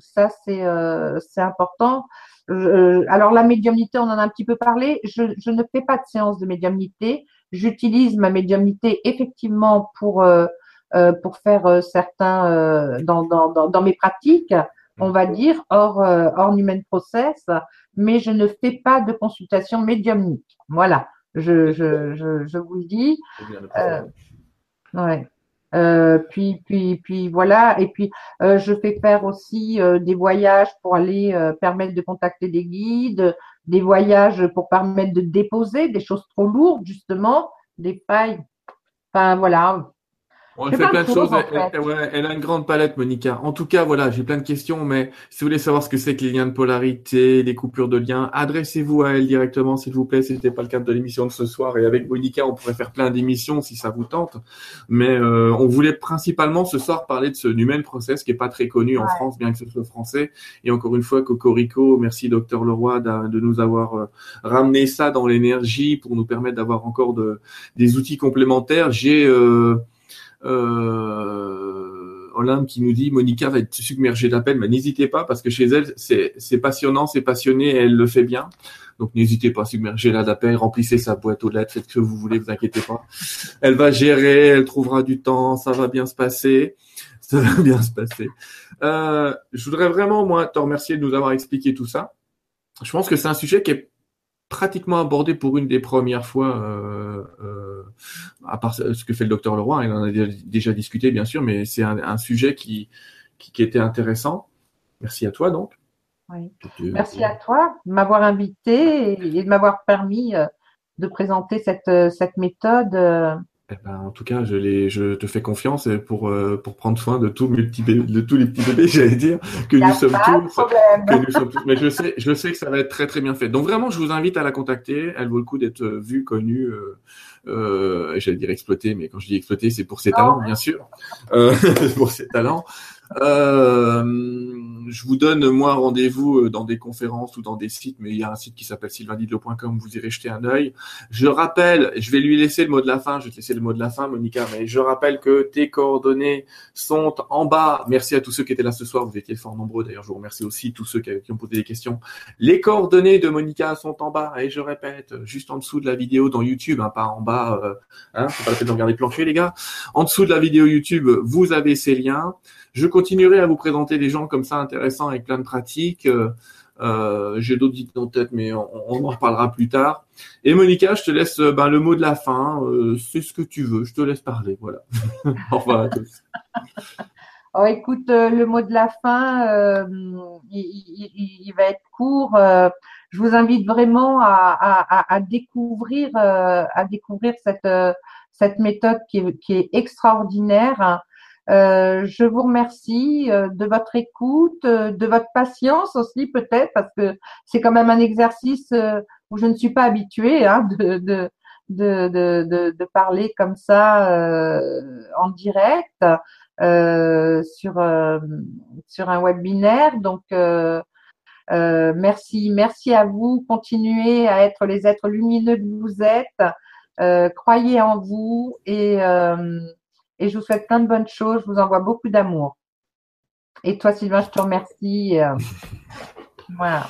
ça c'est c'est important. alors la médiumnité, on en a un petit peu parlé. Je, je ne fais pas de séance de médiumnité. J'utilise ma médiumnité effectivement pour euh, euh pour faire euh, certains euh, dans, dans, dans, dans, mes pratiques, on va dire hors hors human process, mais je ne fais pas de consultation médiumnique. Voilà, je je je, je vous le dis. Euh, ouais. Euh, puis, puis, puis voilà. Et puis, euh, je fais faire aussi euh, des voyages pour aller permettre de contacter des guides, des voyages pour permettre de déposer des choses trop lourdes, justement, des failles. Enfin, voilà. On fait plein de choses. Elle, a une grande palette, Monica. En tout cas, voilà, j'ai plein de questions, mais si vous voulez savoir ce que c'est que les liens de polarité, les coupures de liens, adressez-vous à elle directement, s'il vous plaît. Si n'était pas le cadre de l'émission de ce soir. Et avec Monica, on pourrait faire plein d'émissions si ça vous tente. Mais euh, on voulait principalement ce soir parler de ce Numen Process qui est pas très connu en France, bien que ce soit français. Et encore une fois, Cocorico, merci Docteur Leroy de, nous avoir euh, ramené ça dans l'énergie pour nous permettre d'avoir encore de, des outils complémentaires. J'ai euh, euh, Olympe qui nous dit Monica va être submergée d'appels, mais n'hésitez pas parce que chez elle c'est passionnant, c'est passionné elle le fait bien. Donc n'hésitez pas, submergez-la d'appels, remplissez sa boîte aux lettres, faites ce que vous voulez, vous inquiétez pas. Elle va gérer, elle trouvera du temps, ça va bien se passer, ça va bien se passer. Euh, je voudrais vraiment moi te remercier de nous avoir expliqué tout ça. Je pense que c'est un sujet qui est pratiquement abordé pour une des premières fois, euh, euh, à part ce que fait le docteur Leroy, il en a déjà discuté bien sûr, mais c'est un, sujet qui, qui, était intéressant. Merci à toi donc. Merci à toi de m'avoir invité et de m'avoir permis euh, de présenter cette, cette méthode. Eh ben, en tout cas, je, les, je te fais confiance pour, euh, pour prendre soin de, tous mes petits bébés, de tous les petits bébés, j'allais dire, que nous, sommes tous, que nous sommes tous. Mais je sais, je sais que ça va être très très bien fait. Donc vraiment, je vous invite à la contacter. Elle vaut le coup d'être vue, connue. Euh, euh, j'allais dire exploitée, mais quand je dis exploitée, c'est pour ses talents, bien sûr. Euh, pour ses talents. Euh, je vous donne moi rendez-vous euh, dans des conférences ou dans des sites, mais il y a un site qui s'appelle sylvaindidlo.com, vous irez jeter un œil. Je rappelle, je vais lui laisser le mot de la fin, je vais te laisser le mot de la fin, Monica, mais je rappelle que tes coordonnées sont en bas. Merci à tous ceux qui étaient là ce soir, vous étiez fort nombreux. D'ailleurs, je vous remercie aussi tous ceux qui ont posé des questions. Les coordonnées de Monica sont en bas, et je répète, juste en dessous de la vidéo dans YouTube, hein, pas en bas, euh, hein, c'est pas la peine de regarder plancher, les gars. En dessous de la vidéo YouTube, vous avez ces liens. Je continuerai à vous présenter des gens comme ça intéressants avec plein de pratiques. Euh, euh, J'ai d'autres idées en tête, mais on, en reparlera plus tard. Et Monica, je te laisse euh, ben, le mot de la fin. C'est ce que tu veux. Je te laisse parler. Voilà. Au revoir. Oh, écoute, le mot de la fin, il, va être court. je vous invite vraiment à, découvrir, à découvrir cette, méthode qui est extraordinaire. Euh, je vous remercie euh, de votre écoute, euh, de votre patience aussi peut-être, parce que c'est quand même un exercice où je ne suis pas habituée hein, de, de, de, de, de, parler comme ça en direct sur, sur un webinaire. Donc, merci, merci à vous. Continuez à être les êtres lumineux que vous êtes. croyez en vous et et je vous souhaite plein de bonnes choses. Je vous envoie beaucoup d'amour. Et toi, Sylvain, je te remercie. Euh, voilà.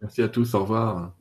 Merci à tous. Au revoir.